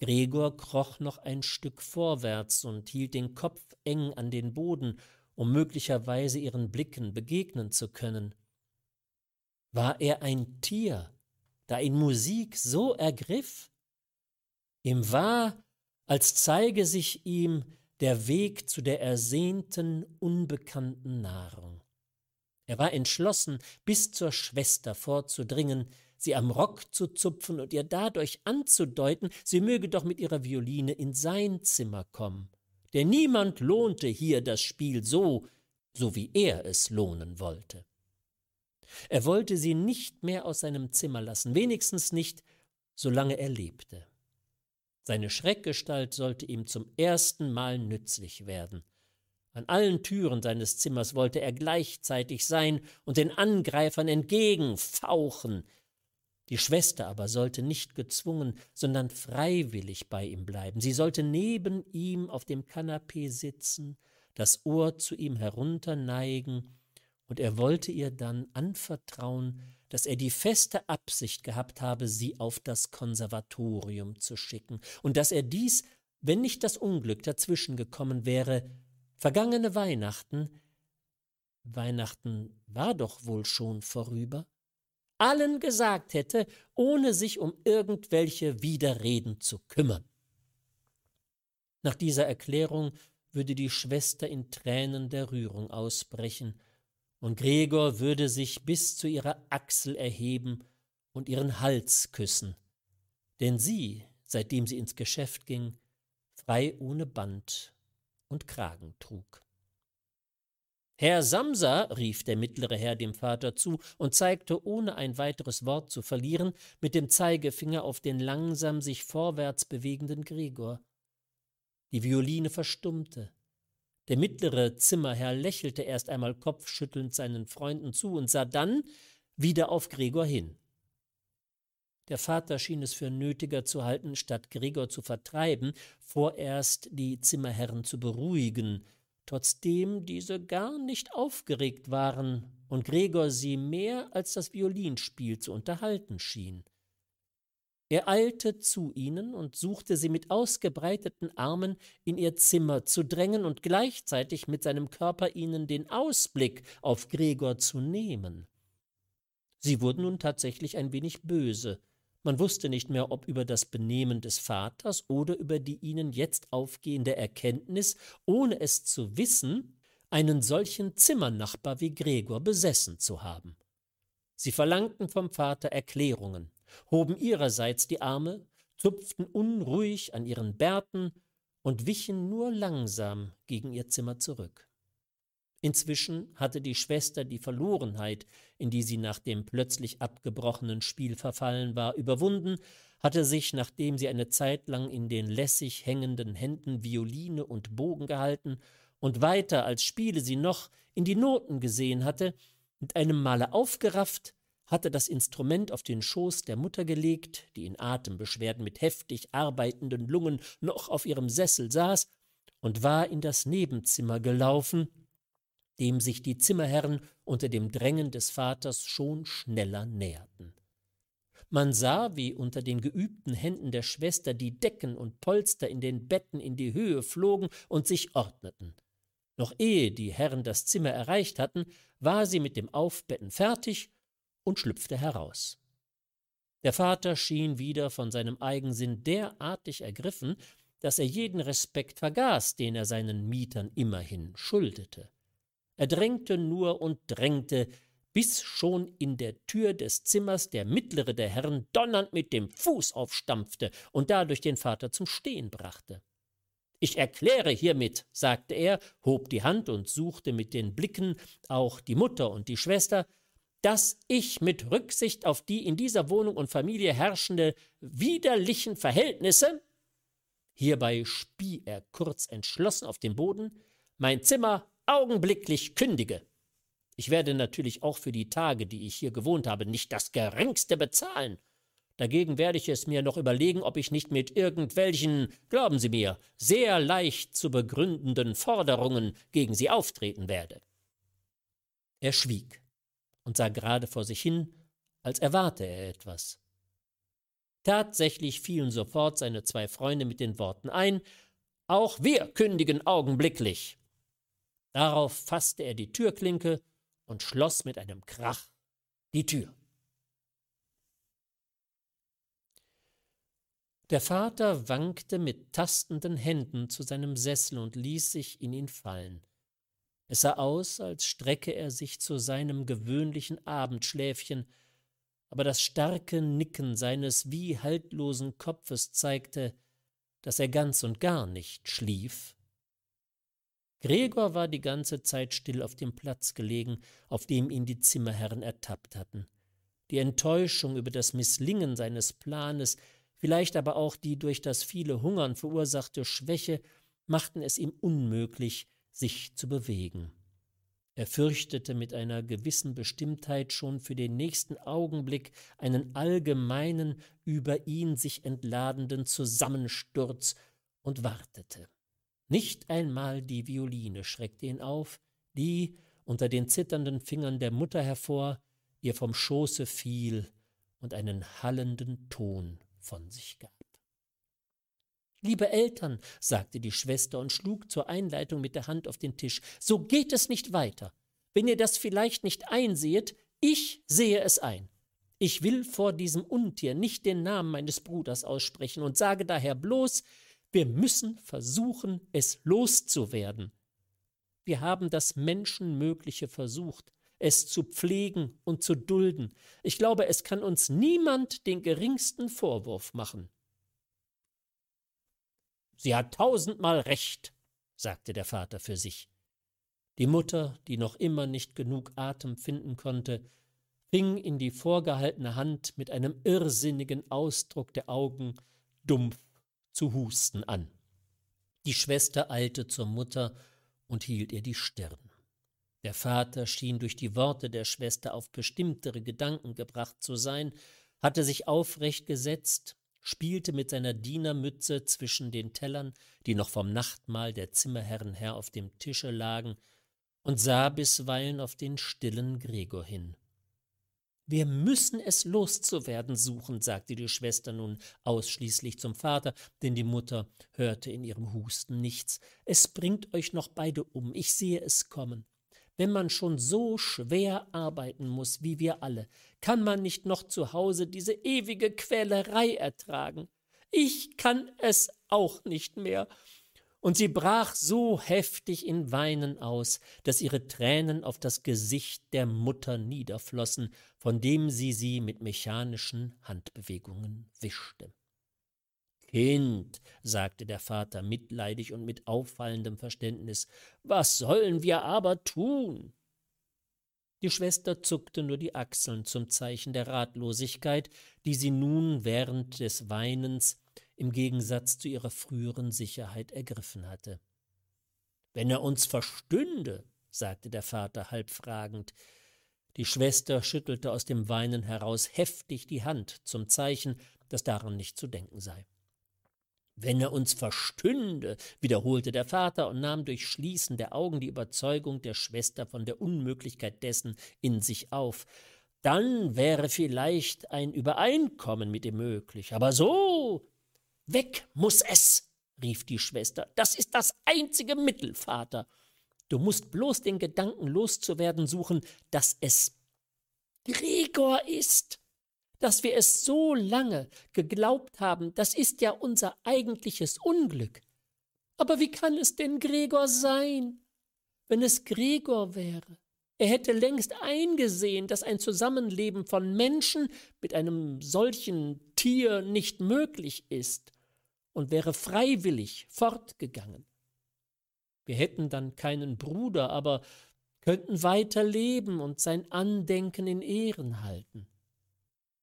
Gregor kroch noch ein Stück vorwärts und hielt den Kopf eng an den Boden, um möglicherweise ihren Blicken begegnen zu können. War er ein Tier, da ihn Musik so ergriff? Ihm war, als zeige sich ihm der Weg zu der ersehnten, unbekannten Nahrung. Er war entschlossen, bis zur Schwester vorzudringen, sie am Rock zu zupfen und ihr dadurch anzudeuten, sie möge doch mit ihrer Violine in sein Zimmer kommen. Denn niemand lohnte hier das Spiel so, so wie er es lohnen wollte. Er wollte sie nicht mehr aus seinem Zimmer lassen, wenigstens nicht, solange er lebte. Seine Schreckgestalt sollte ihm zum ersten Mal nützlich werden. An allen Türen seines Zimmers wollte er gleichzeitig sein und den Angreifern entgegenfauchen, die Schwester aber sollte nicht gezwungen, sondern freiwillig bei ihm bleiben. Sie sollte neben ihm auf dem Kanapee sitzen, das Ohr zu ihm herunterneigen, und er wollte ihr dann anvertrauen, dass er die feste Absicht gehabt habe, sie auf das Konservatorium zu schicken, und dass er dies, wenn nicht das Unglück dazwischen gekommen wäre, vergangene Weihnachten Weihnachten war doch wohl schon vorüber, allen gesagt hätte, ohne sich um irgendwelche Widerreden zu kümmern. Nach dieser Erklärung würde die Schwester in Tränen der Rührung ausbrechen, und Gregor würde sich bis zu ihrer Achsel erheben und ihren Hals küssen, denn sie, seitdem sie ins Geschäft ging, frei ohne Band und Kragen trug. Herr Samsa, rief der mittlere Herr dem Vater zu und zeigte, ohne ein weiteres Wort zu verlieren, mit dem Zeigefinger auf den langsam sich vorwärts bewegenden Gregor. Die Violine verstummte. Der mittlere Zimmerherr lächelte erst einmal kopfschüttelnd seinen Freunden zu und sah dann wieder auf Gregor hin. Der Vater schien es für nötiger zu halten, statt Gregor zu vertreiben, vorerst die Zimmerherren zu beruhigen, trotzdem diese gar nicht aufgeregt waren und Gregor sie mehr als das Violinspiel zu unterhalten schien. Er eilte zu ihnen und suchte sie mit ausgebreiteten Armen in ihr Zimmer zu drängen und gleichzeitig mit seinem Körper ihnen den Ausblick auf Gregor zu nehmen. Sie wurden nun tatsächlich ein wenig böse, man wusste nicht mehr, ob über das Benehmen des Vaters oder über die ihnen jetzt aufgehende Erkenntnis, ohne es zu wissen, einen solchen Zimmernachbar wie Gregor besessen zu haben. Sie verlangten vom Vater Erklärungen, hoben ihrerseits die Arme, zupften unruhig an ihren Bärten und wichen nur langsam gegen ihr Zimmer zurück. Inzwischen hatte die Schwester die Verlorenheit, in die sie nach dem plötzlich abgebrochenen Spiel verfallen war, überwunden, hatte sich, nachdem sie eine Zeit lang in den lässig hängenden Händen Violine und Bogen gehalten und weiter als spiele sie noch in die Noten gesehen hatte, mit einem Male aufgerafft, hatte das Instrument auf den Schoß der Mutter gelegt, die in Atembeschwerden mit heftig arbeitenden Lungen noch auf ihrem Sessel saß, und war in das Nebenzimmer gelaufen, dem sich die Zimmerherren unter dem Drängen des Vaters schon schneller näherten. Man sah, wie unter den geübten Händen der Schwester die Decken und Polster in den Betten in die Höhe flogen und sich ordneten. Noch ehe die Herren das Zimmer erreicht hatten, war sie mit dem Aufbetten fertig und schlüpfte heraus. Der Vater schien wieder von seinem Eigensinn derartig ergriffen, dass er jeden Respekt vergaß, den er seinen Mietern immerhin schuldete. Er drängte nur und drängte, bis schon in der Tür des Zimmers der mittlere der Herren donnernd mit dem Fuß aufstampfte und dadurch den Vater zum Stehen brachte. Ich erkläre hiermit, sagte er, hob die Hand und suchte mit den Blicken auch die Mutter und die Schwester, dass ich mit Rücksicht auf die in dieser Wohnung und Familie herrschende widerlichen Verhältnisse hierbei spie er kurz entschlossen auf den Boden mein Zimmer augenblicklich kündige. Ich werde natürlich auch für die Tage, die ich hier gewohnt habe, nicht das geringste bezahlen. Dagegen werde ich es mir noch überlegen, ob ich nicht mit irgendwelchen, glauben Sie mir, sehr leicht zu begründenden Forderungen gegen Sie auftreten werde. Er schwieg und sah gerade vor sich hin, als erwarte er etwas. Tatsächlich fielen sofort seine zwei Freunde mit den Worten ein Auch wir kündigen augenblicklich. Darauf fasste er die Türklinke und schloss mit einem Krach die Tür. Der Vater wankte mit tastenden Händen zu seinem Sessel und ließ sich in ihn fallen. Es sah aus, als strecke er sich zu seinem gewöhnlichen Abendschläfchen, aber das starke Nicken seines wie haltlosen Kopfes zeigte, dass er ganz und gar nicht schlief, Gregor war die ganze Zeit still auf dem Platz gelegen, auf dem ihn die Zimmerherren ertappt hatten. Die Enttäuschung über das Misslingen seines Planes, vielleicht aber auch die durch das viele Hungern verursachte Schwäche, machten es ihm unmöglich, sich zu bewegen. Er fürchtete mit einer gewissen Bestimmtheit schon für den nächsten Augenblick einen allgemeinen, über ihn sich entladenden Zusammensturz und wartete. Nicht einmal die Violine schreckte ihn auf, die, unter den zitternden Fingern der Mutter hervor, ihr vom Schoße fiel und einen hallenden Ton von sich gab. Liebe Eltern, sagte die Schwester und schlug zur Einleitung mit der Hand auf den Tisch, so geht es nicht weiter. Wenn ihr das vielleicht nicht einsehet, ich sehe es ein. Ich will vor diesem Untier nicht den Namen meines Bruders aussprechen und sage daher bloß, wir müssen versuchen, es loszuwerden. Wir haben das Menschenmögliche versucht, es zu pflegen und zu dulden. Ich glaube, es kann uns niemand den geringsten Vorwurf machen. Sie hat tausendmal recht, sagte der Vater für sich. Die Mutter, die noch immer nicht genug Atem finden konnte, fing in die vorgehaltene Hand mit einem irrsinnigen Ausdruck der Augen dumpf zu husten an. Die Schwester eilte zur Mutter und hielt ihr die Stirn. Der Vater schien durch die Worte der Schwester auf bestimmtere Gedanken gebracht zu sein, hatte sich aufrecht gesetzt, spielte mit seiner Dienermütze zwischen den Tellern, die noch vom Nachtmahl der Zimmerherren her auf dem Tische lagen, und sah bisweilen auf den stillen Gregor hin. Wir müssen es loszuwerden suchen, sagte die Schwester nun ausschließlich zum Vater, denn die Mutter hörte in ihrem Husten nichts. Es bringt euch noch beide um, ich sehe es kommen. Wenn man schon so schwer arbeiten muss, wie wir alle, kann man nicht noch zu Hause diese ewige Quälerei ertragen. Ich kann es auch nicht mehr und sie brach so heftig in Weinen aus, dass ihre Tränen auf das Gesicht der Mutter niederflossen, von dem sie sie mit mechanischen Handbewegungen wischte. Kind, sagte der Vater mitleidig und mit auffallendem Verständnis, was sollen wir aber tun? Die Schwester zuckte nur die Achseln zum Zeichen der Ratlosigkeit, die sie nun während des Weinens im Gegensatz zu ihrer früheren Sicherheit ergriffen hatte. Wenn er uns verstünde, sagte der Vater halb fragend. Die Schwester schüttelte aus dem Weinen heraus heftig die Hand zum Zeichen, dass daran nicht zu denken sei. Wenn er uns verstünde, wiederholte der Vater und nahm durch Schließen der Augen die Überzeugung der Schwester von der Unmöglichkeit dessen in sich auf. Dann wäre vielleicht ein Übereinkommen mit ihm möglich. Aber so Weg muss es, rief die Schwester. Das ist das einzige Mittel, Vater. Du musst bloß den Gedanken loszuwerden suchen, dass es Gregor ist. dass wir es so lange geglaubt haben, das ist ja unser eigentliches Unglück. Aber wie kann es denn Gregor sein? Wenn es Gregor wäre, er hätte längst eingesehen, dass ein Zusammenleben von Menschen mit einem solchen Tier nicht möglich ist und wäre freiwillig fortgegangen. Wir hätten dann keinen Bruder, aber könnten weiter leben und sein Andenken in Ehren halten.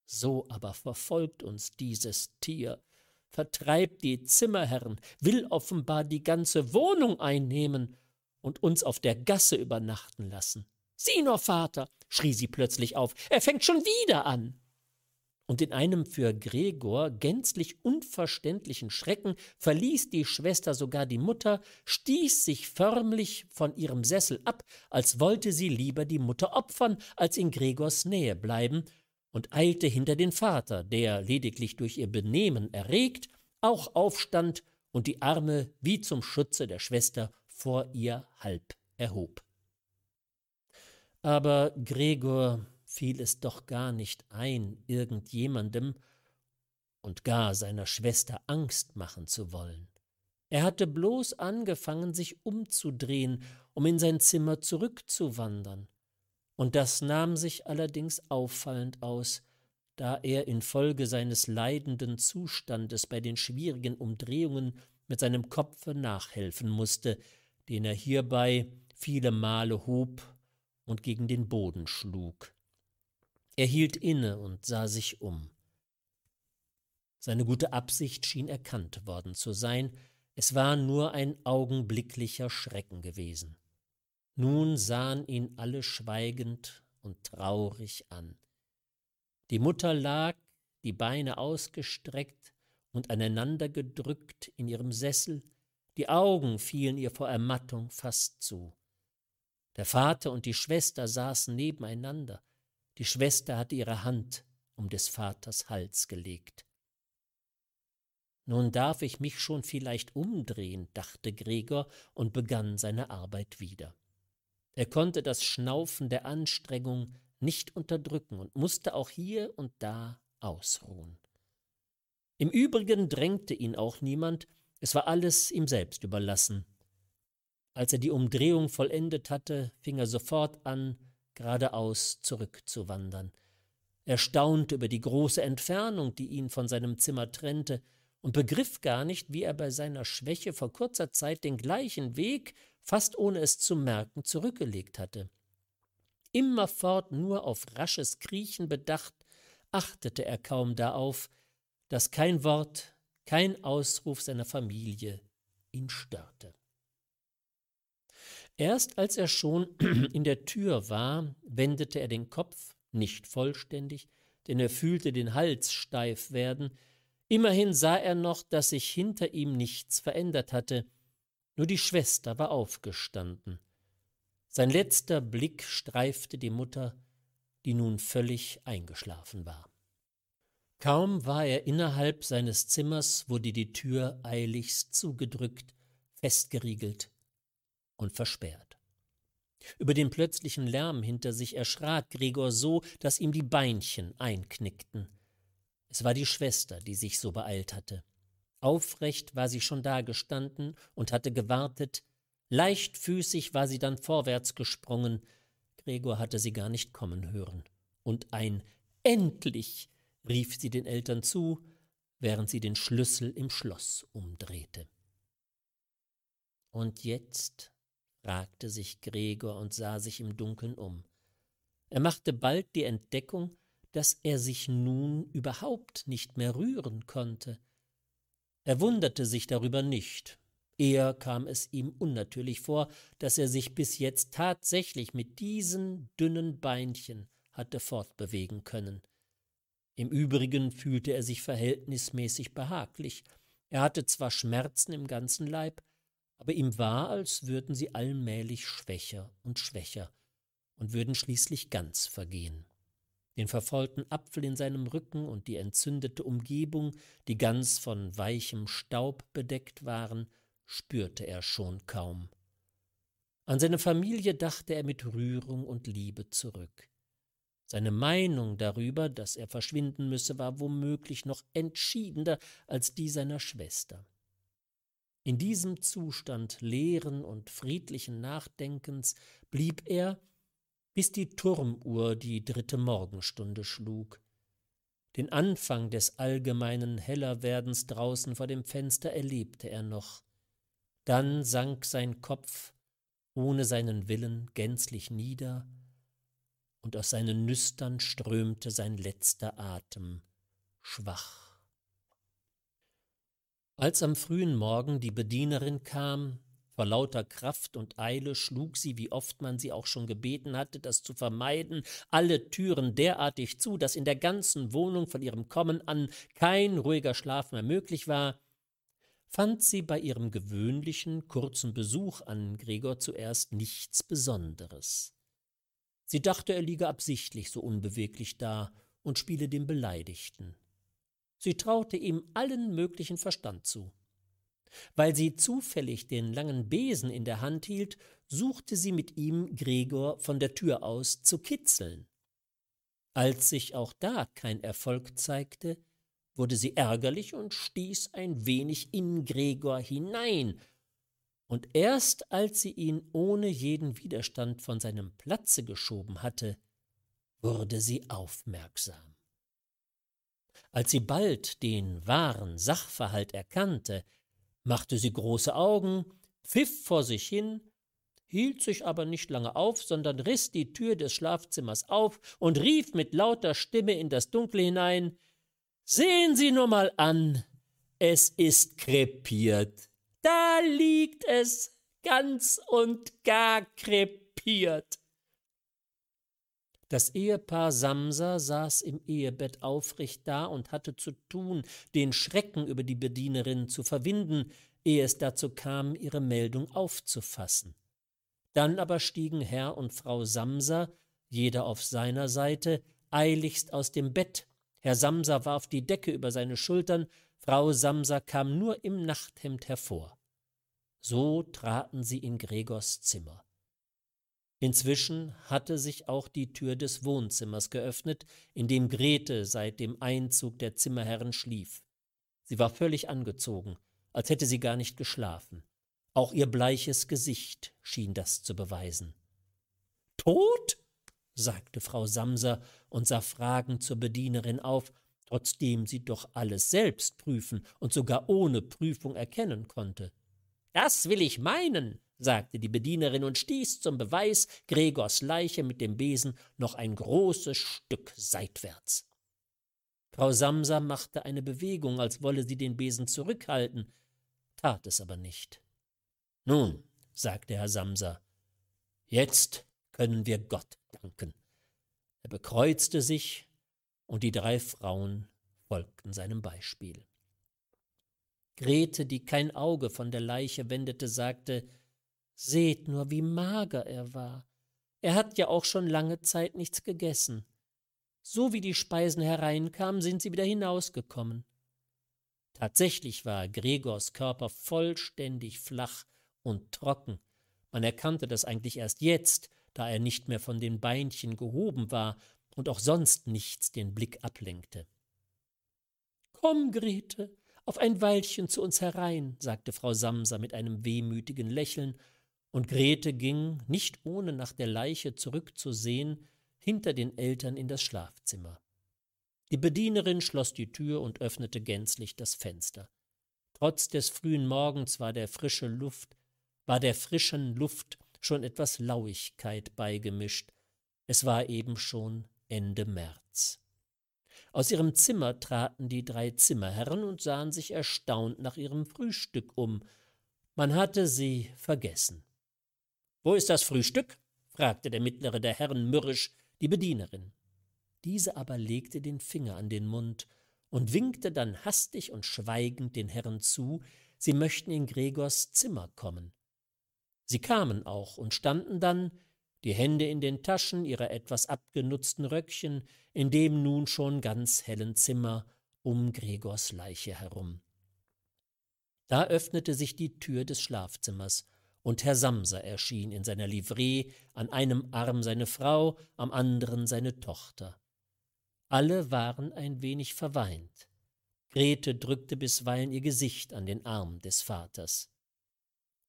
So aber verfolgt uns dieses Tier, vertreibt die Zimmerherren, will offenbar die ganze Wohnung einnehmen und uns auf der Gasse übernachten lassen. Sieh nur, Vater, schrie sie plötzlich auf, er fängt schon wieder an. Und in einem für Gregor gänzlich unverständlichen Schrecken verließ die Schwester sogar die Mutter, stieß sich förmlich von ihrem Sessel ab, als wollte sie lieber die Mutter opfern, als in Gregors Nähe bleiben, und eilte hinter den Vater, der, lediglich durch ihr Benehmen erregt, auch aufstand und die Arme wie zum Schutze der Schwester vor ihr halb erhob. Aber Gregor fiel es doch gar nicht ein, irgendjemandem und gar seiner Schwester Angst machen zu wollen. Er hatte bloß angefangen, sich umzudrehen, um in sein Zimmer zurückzuwandern. Und das nahm sich allerdings auffallend aus, da er infolge seines leidenden Zustandes bei den schwierigen Umdrehungen mit seinem Kopfe nachhelfen musste, den er hierbei viele Male hob und gegen den Boden schlug. Er hielt inne und sah sich um. Seine gute Absicht schien erkannt worden zu sein, es war nur ein augenblicklicher Schrecken gewesen. Nun sahen ihn alle schweigend und traurig an. Die Mutter lag, die Beine ausgestreckt und aneinander gedrückt in ihrem Sessel, die Augen fielen ihr vor Ermattung fast zu. Der Vater und die Schwester saßen nebeneinander. Die Schwester hatte ihre Hand um des Vaters Hals gelegt. Nun darf ich mich schon vielleicht umdrehen, dachte Gregor und begann seine Arbeit wieder. Er konnte das Schnaufen der Anstrengung nicht unterdrücken und musste auch hier und da ausruhen. Im Übrigen drängte ihn auch niemand, es war alles ihm selbst überlassen. Als er die Umdrehung vollendet hatte, fing er sofort an, geradeaus zurückzuwandern. Er staunte über die große Entfernung, die ihn von seinem Zimmer trennte, und begriff gar nicht, wie er bei seiner Schwäche vor kurzer Zeit den gleichen Weg, fast ohne es zu merken, zurückgelegt hatte. Immerfort nur auf rasches Kriechen bedacht, achtete er kaum darauf, dass kein Wort, kein Ausruf seiner Familie ihn störte. Erst als er schon in der Tür war, wendete er den Kopf, nicht vollständig, denn er fühlte den Hals steif werden. Immerhin sah er noch, dass sich hinter ihm nichts verändert hatte, nur die Schwester war aufgestanden. Sein letzter Blick streifte die Mutter, die nun völlig eingeschlafen war. Kaum war er innerhalb seines Zimmers, wurde die Tür eiligst zugedrückt, festgeriegelt und versperrt. Über den plötzlichen Lärm hinter sich erschrak Gregor so, dass ihm die Beinchen einknickten. Es war die Schwester, die sich so beeilt hatte. Aufrecht war sie schon dagestanden und hatte gewartet. Leichtfüßig war sie dann vorwärts gesprungen. Gregor hatte sie gar nicht kommen hören. Und ein Endlich rief sie den Eltern zu, während sie den Schlüssel im Schloss umdrehte. Und jetzt fragte sich Gregor und sah sich im Dunkeln um. Er machte bald die Entdeckung, dass er sich nun überhaupt nicht mehr rühren konnte. Er wunderte sich darüber nicht. Eher kam es ihm unnatürlich vor, dass er sich bis jetzt tatsächlich mit diesen dünnen Beinchen hatte fortbewegen können. Im Übrigen fühlte er sich verhältnismäßig behaglich. Er hatte zwar Schmerzen im ganzen Leib, aber ihm war, als würden sie allmählich schwächer und schwächer und würden schließlich ganz vergehen. Den verfaulten Apfel in seinem Rücken und die entzündete Umgebung, die ganz von weichem Staub bedeckt waren, spürte er schon kaum. An seine Familie dachte er mit Rührung und Liebe zurück. Seine Meinung darüber, dass er verschwinden müsse, war womöglich noch entschiedener als die seiner Schwester. In diesem Zustand leeren und friedlichen Nachdenkens blieb er, bis die Turmuhr die dritte Morgenstunde schlug. Den Anfang des allgemeinen Hellerwerdens draußen vor dem Fenster erlebte er noch. Dann sank sein Kopf ohne seinen Willen gänzlich nieder, und aus seinen Nüstern strömte sein letzter Atem, schwach. Als am frühen Morgen die Bedienerin kam, vor lauter Kraft und Eile schlug sie, wie oft man sie auch schon gebeten hatte, das zu vermeiden, alle Türen derartig zu, dass in der ganzen Wohnung von ihrem Kommen an kein ruhiger Schlaf mehr möglich war, fand sie bei ihrem gewöhnlichen, kurzen Besuch an Gregor zuerst nichts Besonderes. Sie dachte, er liege absichtlich so unbeweglich da und spiele dem Beleidigten. Sie traute ihm allen möglichen Verstand zu. Weil sie zufällig den langen Besen in der Hand hielt, suchte sie mit ihm Gregor von der Tür aus zu kitzeln. Als sich auch da kein Erfolg zeigte, wurde sie ärgerlich und stieß ein wenig in Gregor hinein, und erst als sie ihn ohne jeden Widerstand von seinem Platze geschoben hatte, wurde sie aufmerksam. Als sie bald den wahren Sachverhalt erkannte, machte sie große Augen, pfiff vor sich hin, hielt sich aber nicht lange auf, sondern riß die Tür des Schlafzimmers auf und rief mit lauter Stimme in das Dunkle hinein Sehen Sie nur mal an, es ist krepiert. Da liegt es ganz und gar krepiert. Das Ehepaar Samsa saß im Ehebett aufrecht da und hatte zu tun, den Schrecken über die Bedienerin zu verwinden, ehe es dazu kam, ihre Meldung aufzufassen. Dann aber stiegen Herr und Frau Samsa, jeder auf seiner Seite, eiligst aus dem Bett. Herr Samsa warf die Decke über seine Schultern, Frau Samsa kam nur im Nachthemd hervor. So traten sie in Gregors Zimmer. Inzwischen hatte sich auch die Tür des Wohnzimmers geöffnet, in dem Grete seit dem Einzug der Zimmerherren schlief. Sie war völlig angezogen, als hätte sie gar nicht geschlafen. Auch ihr bleiches Gesicht schien das zu beweisen. Tot? sagte Frau Samser und sah fragend zur Bedienerin auf, trotzdem sie doch alles selbst prüfen und sogar ohne Prüfung erkennen konnte. Das will ich meinen, sagte die Bedienerin und stieß zum Beweis Gregors Leiche mit dem Besen noch ein großes Stück seitwärts. Frau Samsa machte eine Bewegung, als wolle sie den Besen zurückhalten, tat es aber nicht. Nun, sagte Herr Samsa, jetzt können wir Gott danken. Er bekreuzte sich, und die drei Frauen folgten seinem Beispiel. Grete, die kein Auge von der Leiche wendete, sagte Seht nur, wie mager er war. Er hat ja auch schon lange Zeit nichts gegessen. So wie die Speisen hereinkamen, sind sie wieder hinausgekommen. Tatsächlich war Gregors Körper vollständig flach und trocken. Man erkannte das eigentlich erst jetzt, da er nicht mehr von den Beinchen gehoben war und auch sonst nichts den Blick ablenkte. Komm, Grete, auf ein Weilchen zu uns herein, sagte Frau Samsa mit einem wehmütigen Lächeln, und Grete ging, nicht ohne nach der Leiche zurückzusehen, hinter den Eltern in das Schlafzimmer. Die Bedienerin schloss die Tür und öffnete gänzlich das Fenster. Trotz des frühen Morgens war der frische Luft, war der frischen Luft schon etwas Lauigkeit beigemischt. Es war eben schon Ende März. Aus ihrem Zimmer traten die drei Zimmerherren und sahen sich erstaunt nach ihrem Frühstück um. Man hatte sie vergessen. Wo ist das Frühstück? fragte der mittlere der Herren mürrisch die Bedienerin. Diese aber legte den Finger an den Mund und winkte dann hastig und schweigend den Herren zu, sie möchten in Gregors Zimmer kommen. Sie kamen auch und standen dann, die Hände in den Taschen ihrer etwas abgenutzten Röckchen, in dem nun schon ganz hellen Zimmer um Gregors Leiche herum. Da öffnete sich die Tür des Schlafzimmers, und Herr Samsa erschien in seiner Livree, an einem Arm seine Frau, am anderen seine Tochter. Alle waren ein wenig verweint. Grete drückte bisweilen ihr Gesicht an den Arm des Vaters.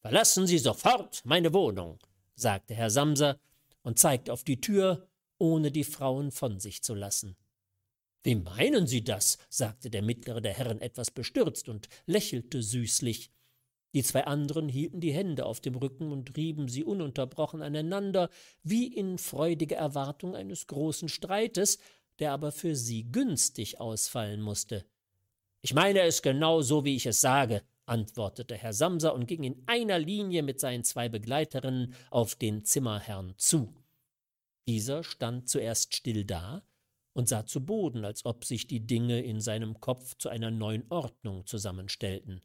Verlassen Sie sofort meine Wohnung, sagte Herr Samsa und zeigte auf die Tür, ohne die Frauen von sich zu lassen. Wie meinen Sie das? sagte der mittlere der Herren etwas bestürzt und lächelte süßlich. Die zwei anderen hielten die Hände auf dem Rücken und rieben sie ununterbrochen aneinander, wie in freudiger Erwartung eines großen Streites, der aber für sie günstig ausfallen musste. Ich meine es genau so, wie ich es sage, antwortete Herr Samsa und ging in einer Linie mit seinen zwei Begleiterinnen auf den Zimmerherrn zu. Dieser stand zuerst still da und sah zu Boden, als ob sich die Dinge in seinem Kopf zu einer neuen Ordnung zusammenstellten.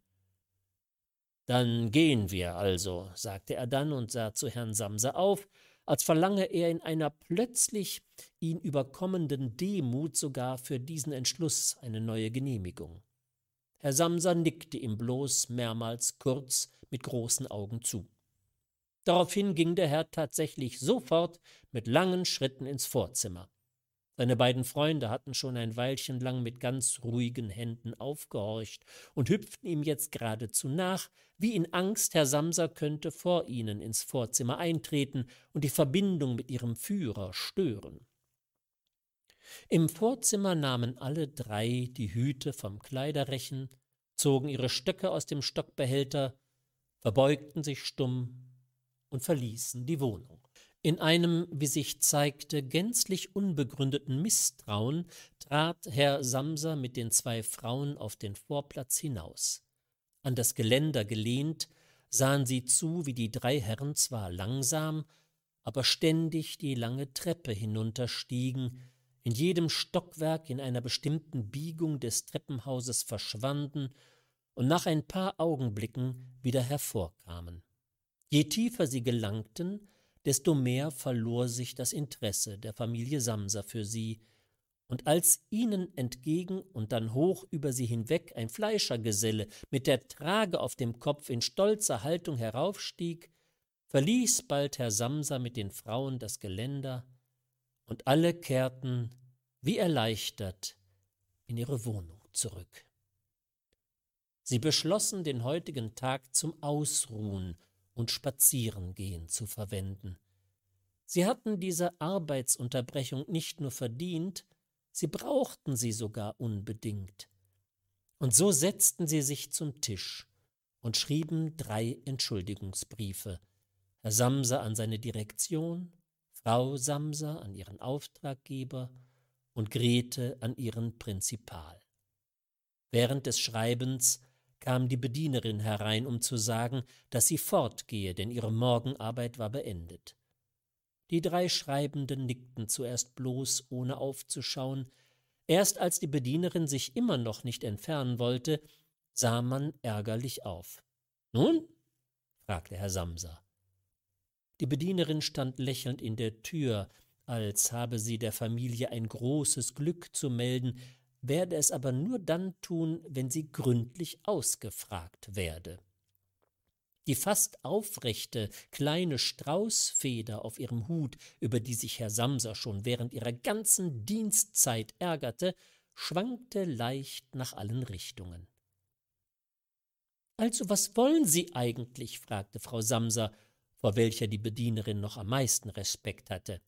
Dann gehen wir also, sagte er dann und sah zu Herrn Samsa auf, als verlange er in einer plötzlich ihn überkommenden Demut sogar für diesen Entschluss eine neue Genehmigung. Herr Samsa nickte ihm bloß mehrmals kurz mit großen Augen zu. Daraufhin ging der Herr tatsächlich sofort mit langen Schritten ins Vorzimmer. Seine beiden Freunde hatten schon ein Weilchen lang mit ganz ruhigen Händen aufgehorcht und hüpften ihm jetzt geradezu nach, wie in Angst, Herr Samsa könnte vor ihnen ins Vorzimmer eintreten und die Verbindung mit ihrem Führer stören. Im Vorzimmer nahmen alle drei die Hüte vom Kleiderrechen, zogen ihre Stöcke aus dem Stockbehälter, verbeugten sich stumm und verließen die Wohnung. In einem, wie sich zeigte, gänzlich unbegründeten Misstrauen trat Herr Samsa mit den zwei Frauen auf den Vorplatz hinaus. An das Geländer gelehnt, sahen sie zu, wie die drei Herren zwar langsam, aber ständig die lange Treppe hinunterstiegen, in jedem Stockwerk in einer bestimmten Biegung des Treppenhauses verschwanden und nach ein paar Augenblicken wieder hervorkamen. Je tiefer sie gelangten, desto mehr verlor sich das Interesse der Familie Samsa für sie, und als ihnen entgegen und dann hoch über sie hinweg ein Fleischergeselle mit der Trage auf dem Kopf in stolzer Haltung heraufstieg, verließ bald Herr Samsa mit den Frauen das Geländer, und alle kehrten, wie erleichtert, in ihre Wohnung zurück. Sie beschlossen, den heutigen Tag zum Ausruhen und Spazierengehen zu verwenden. Sie hatten diese Arbeitsunterbrechung nicht nur verdient, sie brauchten sie sogar unbedingt. Und so setzten sie sich zum Tisch und schrieben drei Entschuldigungsbriefe, Herr Samser an seine Direktion, Frau Samser an ihren Auftraggeber und Grete an ihren Prinzipal. Während des Schreibens kam die Bedienerin herein, um zu sagen, dass sie fortgehe, denn ihre Morgenarbeit war beendet. Die drei Schreibenden nickten zuerst bloß, ohne aufzuschauen. Erst als die Bedienerin sich immer noch nicht entfernen wollte, sah man ärgerlich auf. Nun? fragte Herr Samsa. Die Bedienerin stand lächelnd in der Tür, als habe sie der Familie ein großes Glück zu melden, werde es aber nur dann tun, wenn sie gründlich ausgefragt werde. Die fast aufrechte kleine Straußfeder auf ihrem Hut, über die sich Herr Samser schon während ihrer ganzen Dienstzeit ärgerte, schwankte leicht nach allen Richtungen. Also was wollen Sie eigentlich? fragte Frau Samser, vor welcher die Bedienerin noch am meisten Respekt hatte.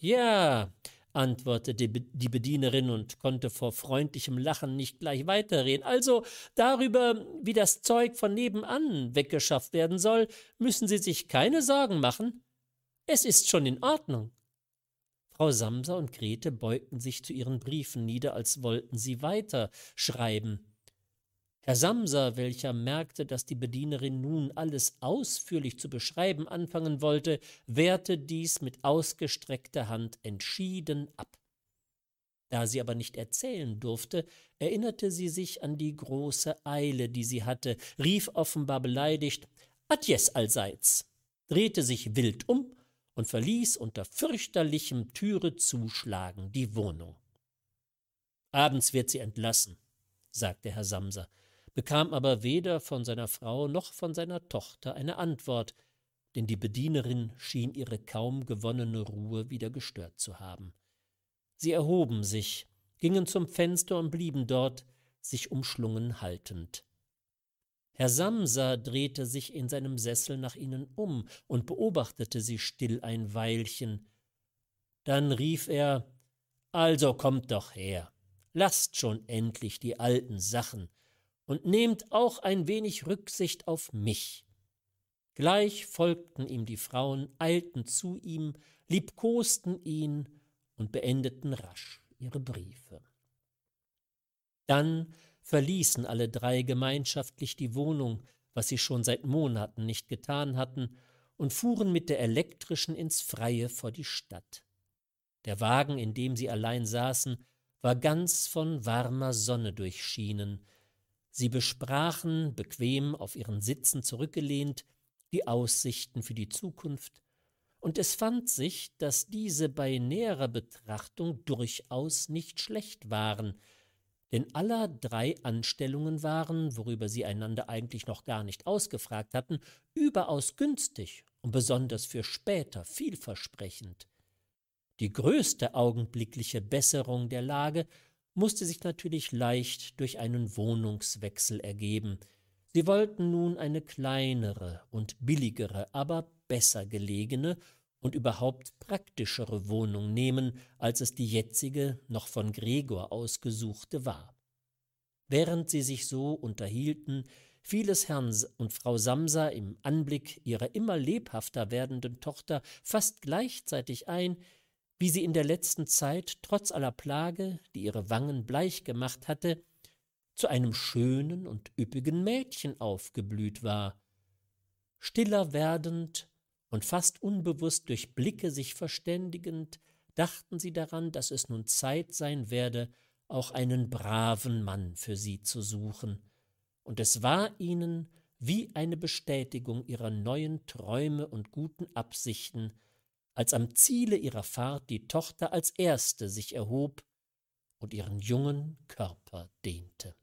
Ja, antwortete die Bedienerin und konnte vor freundlichem Lachen nicht gleich weiterreden. Also darüber, wie das Zeug von nebenan weggeschafft werden soll, müssen Sie sich keine Sorgen machen. Es ist schon in Ordnung. Frau Samsa und Grete beugten sich zu ihren Briefen nieder, als wollten sie weiter schreiben. Herr Samsa, welcher merkte, dass die Bedienerin nun alles ausführlich zu beschreiben anfangen wollte, wehrte dies mit ausgestreckter Hand entschieden ab. Da sie aber nicht erzählen durfte, erinnerte sie sich an die große Eile, die sie hatte, rief offenbar beleidigt Adjes allseits, drehte sich wild um und verließ unter fürchterlichem Türezuschlagen die Wohnung. Abends wird sie entlassen, sagte Herr Samsa bekam aber weder von seiner Frau noch von seiner Tochter eine Antwort, denn die Bedienerin schien ihre kaum gewonnene Ruhe wieder gestört zu haben. Sie erhoben sich, gingen zum Fenster und blieben dort, sich umschlungen haltend. Herr Samsa drehte sich in seinem Sessel nach ihnen um und beobachtete sie still ein Weilchen. Dann rief er Also kommt doch her, lasst schon endlich die alten Sachen und nehmt auch ein wenig Rücksicht auf mich. Gleich folgten ihm die Frauen, eilten zu ihm, liebkosten ihn und beendeten rasch ihre Briefe. Dann verließen alle drei gemeinschaftlich die Wohnung, was sie schon seit Monaten nicht getan hatten, und fuhren mit der elektrischen ins Freie vor die Stadt. Der Wagen, in dem sie allein saßen, war ganz von warmer Sonne durchschienen. Sie besprachen, bequem auf ihren Sitzen zurückgelehnt, die Aussichten für die Zukunft, und es fand sich, dass diese bei näherer Betrachtung durchaus nicht schlecht waren, denn aller drei Anstellungen waren, worüber sie einander eigentlich noch gar nicht ausgefragt hatten, überaus günstig und besonders für später vielversprechend. Die größte augenblickliche Besserung der Lage musste sich natürlich leicht durch einen Wohnungswechsel ergeben. Sie wollten nun eine kleinere und billigere, aber besser gelegene und überhaupt praktischere Wohnung nehmen, als es die jetzige, noch von Gregor ausgesuchte war. Während sie sich so unterhielten, fiel es Herrn und Frau Samsa im Anblick ihrer immer lebhafter werdenden Tochter fast gleichzeitig ein, wie sie in der letzten Zeit, trotz aller Plage, die ihre Wangen bleich gemacht hatte, zu einem schönen und üppigen Mädchen aufgeblüht war. Stiller werdend und fast unbewusst durch Blicke sich verständigend, dachten sie daran, dass es nun Zeit sein werde, auch einen braven Mann für sie zu suchen, und es war ihnen wie eine Bestätigung ihrer neuen Träume und guten Absichten, als am Ziele ihrer Fahrt die Tochter als erste sich erhob und ihren jungen Körper dehnte.